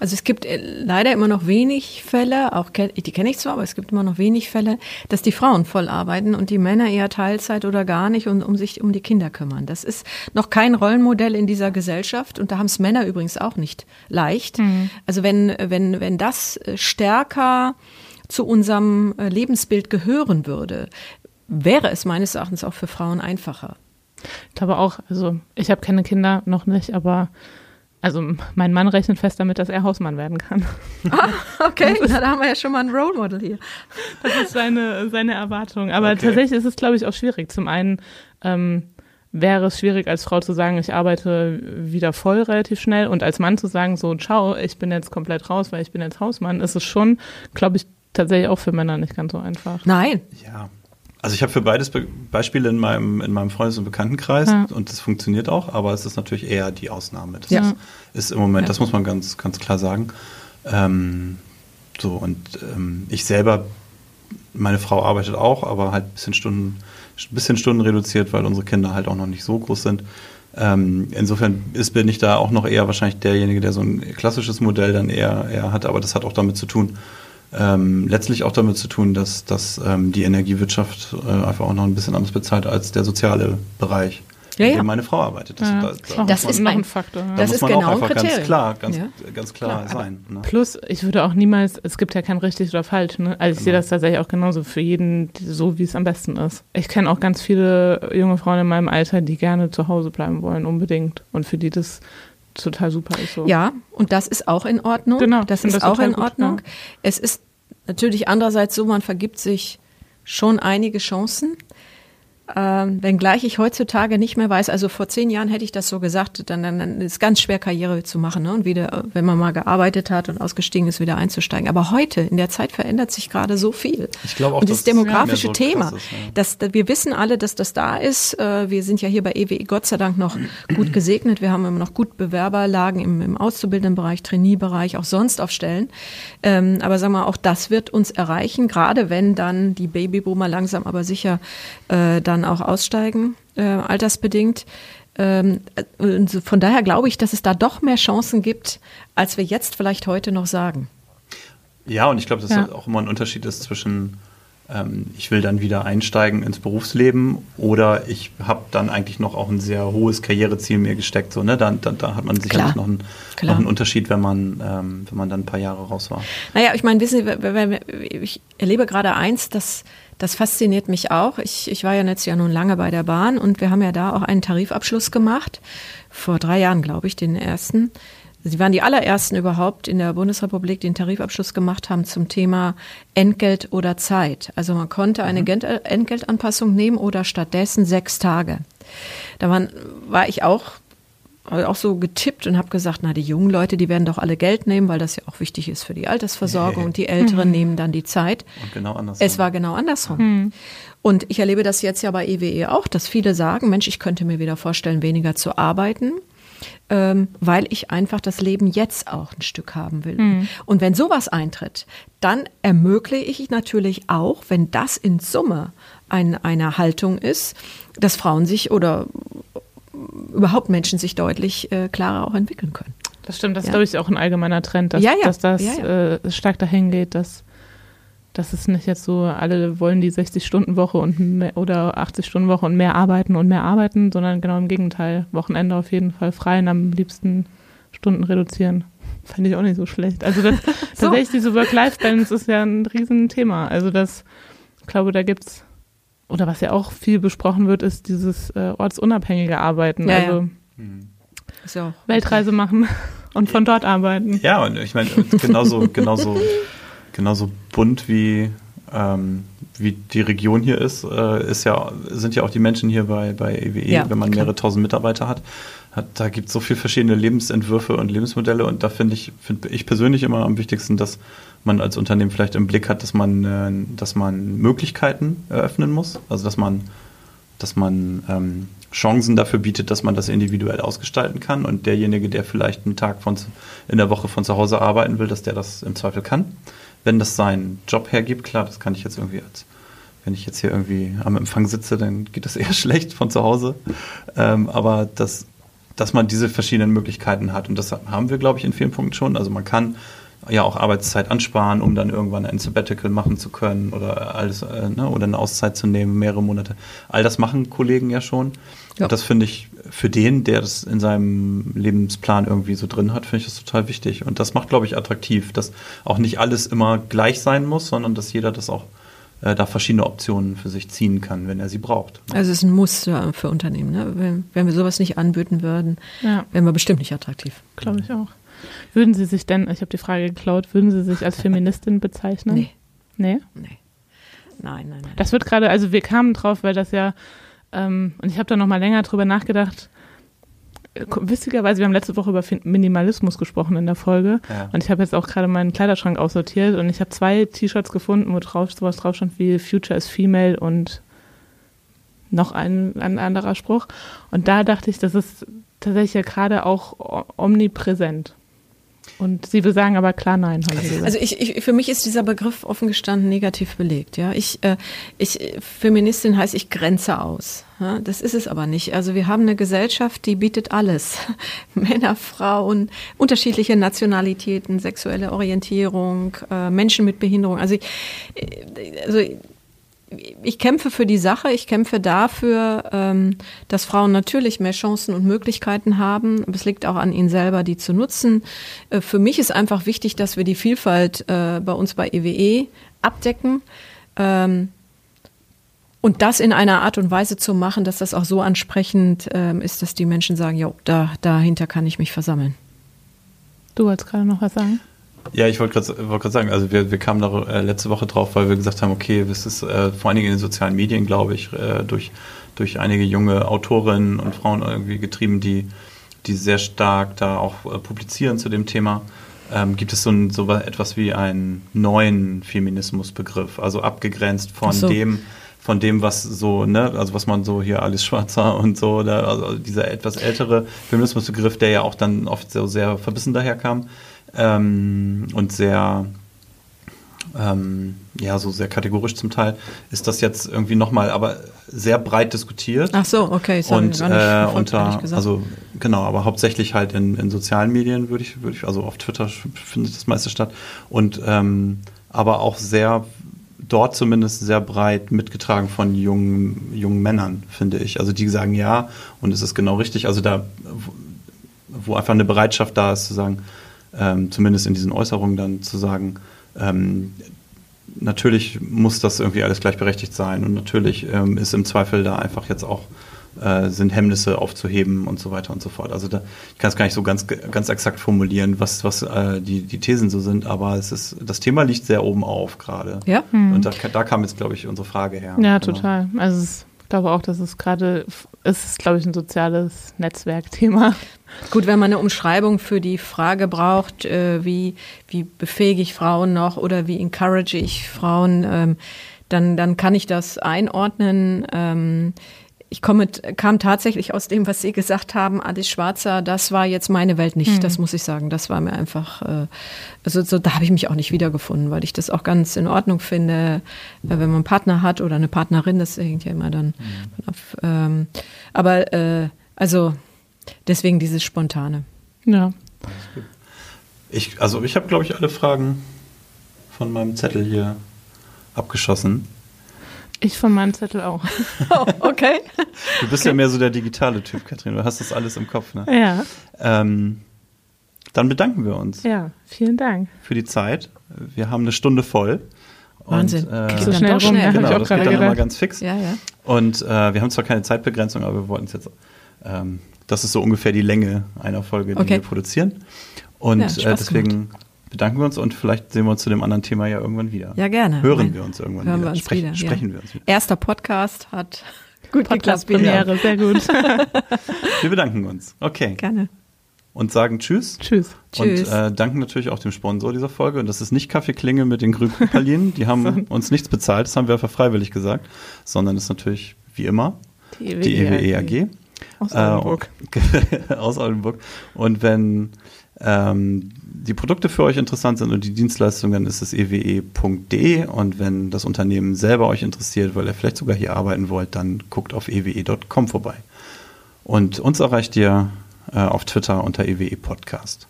Also es gibt äh, leider immer noch wenig Fälle, auch die kenne ich zwar, aber es gibt immer noch wenig Fälle, dass die Frauen voll arbeiten und die Männer eher Teilzeit oder gar nicht und um sich um die Kinder kümmern. Das ist noch kein Rollenmodell in dieser Gesellschaft und da haben es Männer übrigens auch nicht leicht. Mhm. Also wenn wenn wenn das äh, stärker zu unserem äh, Lebensbild gehören würde, wäre es meines Erachtens auch für Frauen einfacher. Ich glaube auch, also ich habe keine Kinder noch nicht, aber also mein Mann rechnet fest damit, dass er Hausmann werden kann. Ah, okay, Na, da haben wir ja schon mal ein Role Model hier. Das ist seine, seine Erwartung. Aber okay. tatsächlich ist es, glaube ich, auch schwierig. Zum einen ähm, wäre es schwierig, als Frau zu sagen, ich arbeite wieder voll relativ schnell und als Mann zu sagen, so, ciao, ich bin jetzt komplett raus, weil ich bin jetzt Hausmann, ist es schon, glaube ich, tatsächlich auch für Männer nicht ganz so einfach. Nein. Ja, also ich habe für beides Be Beispiele in meinem, in meinem Freundes- und Bekanntenkreis ja. und das funktioniert auch, aber es ist natürlich eher die Ausnahme. Das ja. ist, im Moment, ja. das muss man ganz, ganz klar sagen. Ähm, so, und ähm, ich selber, meine Frau arbeitet auch, aber halt ein bisschen Stunden, bisschen Stunden reduziert, weil unsere Kinder halt auch noch nicht so groß sind. Ähm, insofern ist, bin ich da auch noch eher wahrscheinlich derjenige, der so ein klassisches Modell dann eher, eher hat, aber das hat auch damit zu tun, ähm, letztlich auch damit zu tun, dass, dass ähm, die Energiewirtschaft äh, einfach auch noch ein bisschen anders bezahlt als der soziale Bereich. Ja, ja. meine Frau arbeitet. Das, ja, da, da das ist ein Faktor. Da das muss man ist genau auch einfach ganz klar, ganz, ja. ganz klar, klar sein. Ne? Plus, ich würde auch niemals, es gibt ja kein richtig oder falsch. Ne? Also ich genau. sehe das tatsächlich auch genauso für jeden, so wie es am besten ist. Ich kenne auch ganz viele junge Frauen in meinem Alter, die gerne zu Hause bleiben wollen, unbedingt. Und für die das total super ist. So. Ja, und das ist auch in Ordnung. Genau, das ist das auch in Ordnung. Gut, ja. Es ist natürlich andererseits so, man vergibt sich schon einige Chancen. Ähm, wenngleich ich heutzutage nicht mehr weiß, also vor zehn Jahren hätte ich das so gesagt, dann, dann, dann ist es ganz schwer, Karriere zu machen ne? und wieder, wenn man mal gearbeitet hat und ausgestiegen ist, wieder einzusteigen. Aber heute, in der Zeit verändert sich gerade so viel. Ich glaube auch, und das demografische so Thema, ist, ja. dass, wir wissen alle, dass das da ist. Äh, wir sind ja hier bei EWE Gott sei Dank noch gut gesegnet. Wir haben immer noch gut Bewerberlagen im, im Auszubildendenbereich, Trainierbereich, auch sonst auf Stellen. Ähm, aber sagen wir, auch das wird uns erreichen, gerade wenn dann die Babyboomer langsam aber sicher äh, dann dann auch aussteigen, äh, altersbedingt. Ähm, von daher glaube ich, dass es da doch mehr Chancen gibt, als wir jetzt vielleicht heute noch sagen. Ja, und ich glaube, dass ja. auch immer ein Unterschied ist zwischen ich will dann wieder einsteigen ins Berufsleben oder ich habe dann eigentlich noch auch ein sehr hohes Karriereziel mir gesteckt. So, ne? da, da, da hat man sicherlich noch, ein, noch einen Unterschied, wenn man, ähm, wenn man dann ein paar Jahre raus war. Naja, ich meine, wissen Sie, ich erlebe gerade eins, dass das fasziniert mich auch. Ich, ich war ja jetzt ja nun lange bei der Bahn und wir haben ja da auch einen Tarifabschluss gemacht. Vor drei Jahren, glaube ich, den ersten. Sie waren die allerersten überhaupt in der Bundesrepublik, die den Tarifabschluss gemacht haben zum Thema Entgelt oder Zeit. Also man konnte eine mhm. Entgeltanpassung nehmen oder stattdessen sechs Tage. Da waren, war ich auch auch so getippt und habe gesagt, na die jungen Leute, die werden doch alle Geld nehmen, weil das ja auch wichtig ist für die Altersversorgung nee. und die Älteren mhm. nehmen dann die Zeit. Und genau andersrum. Es war genau andersrum. Mhm. Und ich erlebe das jetzt ja bei EWE e auch, dass viele sagen, Mensch, ich könnte mir wieder vorstellen, weniger zu arbeiten ähm, weil ich einfach das Leben jetzt auch ein Stück haben will. Mhm. Und wenn sowas eintritt, dann ermögliche ich natürlich auch, wenn das in Summe ein, eine Haltung ist, dass Frauen sich oder überhaupt Menschen sich deutlich äh, klarer auch entwickeln können. Das stimmt, das ja. ist, glaube ich, auch ein allgemeiner Trend, dass, ja, ja. dass das äh, stark dahin geht, dass das ist nicht jetzt so, alle wollen die 60-Stunden-Woche und mehr, oder 80-Stunden-Woche und mehr arbeiten und mehr arbeiten, sondern genau im Gegenteil. Wochenende auf jeden Fall frei und am liebsten Stunden reduzieren. Fände ich auch nicht so schlecht. Also das, so. tatsächlich diese Work-Life-Balance ist ja ein Riesenthema. Also das, ich glaube, da gibt's, oder was ja auch viel besprochen wird, ist dieses äh, ortsunabhängige Arbeiten. Ja, also ja. Weltreise machen und von dort arbeiten. Ja, und ich meine, genauso, genauso genauso bunt wie, ähm, wie die Region hier ist, äh, ist ja, sind ja auch die Menschen hier bei, bei EWE, ja, wenn man klar. mehrere tausend Mitarbeiter hat. hat da gibt es so viele verschiedene Lebensentwürfe und Lebensmodelle und da finde ich, finde ich persönlich immer am wichtigsten, dass man als Unternehmen vielleicht im Blick hat, dass man, äh, dass man Möglichkeiten eröffnen muss. Also dass man, dass man ähm, Chancen dafür bietet, dass man das individuell ausgestalten kann und derjenige, der vielleicht einen Tag von, in der Woche von zu Hause arbeiten will, dass der das im Zweifel kann wenn das seinen Job hergibt, klar, das kann ich jetzt irgendwie als, wenn ich jetzt hier irgendwie am Empfang sitze, dann geht das eher schlecht von zu Hause. Ähm, aber das, dass man diese verschiedenen Möglichkeiten hat und das haben wir, glaube ich, in vielen Punkten schon. Also man kann ja auch Arbeitszeit ansparen, um dann irgendwann ein Sabbatical machen zu können oder alles äh, ne, oder eine Auszeit zu nehmen, mehrere Monate. All das machen Kollegen ja schon. Ja. Und das finde ich für den, der das in seinem Lebensplan irgendwie so drin hat, finde ich das total wichtig. Und das macht, glaube ich, attraktiv, dass auch nicht alles immer gleich sein muss, sondern dass jeder das auch äh, da verschiedene Optionen für sich ziehen kann, wenn er sie braucht. Also es ist ein Muss für Unternehmen. Ne? Wenn, wenn, wir sowas nicht anbieten würden, ja. wären wir bestimmt nicht attraktiv. Glaube ich auch. Würden Sie sich denn, ich habe die Frage geklaut, würden Sie sich als Feministin bezeichnen? Nee. Nee? Nee. Nein, nein, nein. Das wird gerade, also wir kamen drauf, weil das ja ähm, und ich habe da noch mal länger drüber nachgedacht. Witzigerweise, wir haben letzte Woche über Minimalismus gesprochen in der Folge. Ja. Und ich habe jetzt auch gerade meinen Kleiderschrank aussortiert und ich habe zwei T-Shirts gefunden, wo drauf sowas drauf stand wie Future is Female und noch ein, ein anderer Spruch. Und da dachte ich, das ist tatsächlich ja gerade auch omnipräsent. Und Sie sagen aber klar nein. Also ich, ich, für mich ist dieser Begriff offen gestanden negativ belegt. Ja, ich, äh, ich Feministin heißt ich grenze aus. Ja? Das ist es aber nicht. Also wir haben eine Gesellschaft, die bietet alles: Männer, Frauen, unterschiedliche Nationalitäten, sexuelle Orientierung, äh, Menschen mit Behinderung. Also, ich, äh, also ich kämpfe für die Sache, ich kämpfe dafür, ähm, dass Frauen natürlich mehr Chancen und Möglichkeiten haben. Es liegt auch an ihnen selber, die zu nutzen. Äh, für mich ist einfach wichtig, dass wir die Vielfalt äh, bei uns bei EWE e abdecken. Ähm, und das in einer Art und Weise zu machen, dass das auch so ansprechend ähm, ist, dass die Menschen sagen, ja, da, dahinter kann ich mich versammeln. Du wolltest gerade noch was sagen? Ja, ich wollte gerade wollt sagen, also wir, wir kamen da äh, letzte Woche drauf, weil wir gesagt haben, okay, es ist äh, vor allen Dingen in den sozialen Medien, glaube ich, äh, durch, durch einige junge Autorinnen und Frauen irgendwie getrieben, die, die sehr stark da auch äh, publizieren zu dem Thema. Ähm, gibt es so, ein, so etwas wie einen neuen Feminismusbegriff, also abgegrenzt von so. dem, von dem, was so, ne, also was man so hier alles schwarzer und so, oder, also dieser etwas ältere Feminismusbegriff, der ja auch dann oft so sehr verbissen daherkam ähm, und sehr, ähm, ja, so sehr kategorisch zum Teil, ist das jetzt irgendwie nochmal, aber sehr breit diskutiert. Ach so, okay, sorry, und äh, unter, also genau, aber hauptsächlich halt in, in sozialen Medien würde ich, würde ich, also auf Twitter findet das meiste statt und ähm, aber auch sehr dort zumindest sehr breit mitgetragen von jungen, jungen Männern, finde ich. Also die sagen ja und es ist genau richtig. Also da, wo einfach eine Bereitschaft da ist zu sagen, ähm, zumindest in diesen Äußerungen dann zu sagen, ähm, natürlich muss das irgendwie alles gleichberechtigt sein und natürlich ähm, ist im Zweifel da einfach jetzt auch äh, sind Hemmnisse aufzuheben und so weiter und so fort. Also da, ich kann es gar nicht so ganz, ganz exakt formulieren, was, was äh, die, die Thesen so sind, aber es ist, das Thema liegt sehr oben auf gerade. Ja. Mhm. Und da, da kam jetzt, glaube ich, unsere Frage her. Ja, genau. total. Also ich glaube auch, dass es gerade, es ist, glaube ich, ein soziales Netzwerkthema. Gut, wenn man eine Umschreibung für die Frage braucht, äh, wie, wie befähige ich Frauen noch oder wie encourage ich Frauen, ähm, dann, dann kann ich das einordnen. Ähm, ich komme, kam tatsächlich aus dem, was Sie gesagt haben, Alice Schwarzer, das war jetzt meine Welt nicht, mhm. das muss ich sagen. Das war mir einfach, äh, also so, da habe ich mich auch nicht wiedergefunden, weil ich das auch ganz in Ordnung finde, äh, wenn man einen Partner hat oder eine Partnerin, das hängt ja immer dann mhm. ab. Ähm, aber äh, also deswegen dieses Spontane. Ja. Ich, also ich habe, glaube ich, alle Fragen von meinem Zettel hier abgeschossen. Ich von meinem Zettel auch. Oh, okay. Du bist okay. ja mehr so der digitale Typ, Katrin. Du hast das alles im Kopf, ne? Ja. Ähm, dann bedanken wir uns. Ja, vielen Dank. Für die Zeit. Wir haben eine Stunde voll. Wahnsinn. Und, äh, so schnell rum. Schnell. Genau, das geht dann gedacht. immer ganz fix. Ja, ja. Und äh, wir haben zwar keine Zeitbegrenzung, aber wir wollten es jetzt. Ähm, das ist so ungefähr die Länge einer Folge, die okay. wir produzieren. Und ja, äh, deswegen gemacht bedanken wir uns und vielleicht sehen wir uns zu dem anderen Thema ja irgendwann wieder. Ja, gerne. Hören wir uns irgendwann Hören wieder. Wir uns Sprech, wieder sprechen ja. wir uns wieder. Erster Podcast hat gut Podcast Premiere, sehr gut. wir bedanken uns. Okay. Gerne. Und sagen Tschüss. Tschüss. Und äh, danken natürlich auch dem Sponsor dieser Folge. Und das ist nicht Kaffeeklinge mit den Grünpralinen. Die haben uns nichts bezahlt, das haben wir einfach freiwillig gesagt. Sondern ist natürlich, wie immer, die EWE, die EWE AG. Aus äh, Oldenburg. Äh, aus Oldenburg. Und wenn ähm, die Produkte für euch interessant sind und die Dienstleistungen, ist es ewe.de. Und wenn das Unternehmen selber euch interessiert, weil ihr vielleicht sogar hier arbeiten wollt, dann guckt auf ewe.com vorbei. Und uns erreicht ihr äh, auf Twitter unter ewe Podcast.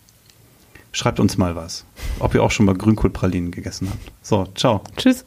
Schreibt uns mal was, ob ihr auch schon mal Grünkohlpralinen gegessen habt. So, ciao. Tschüss.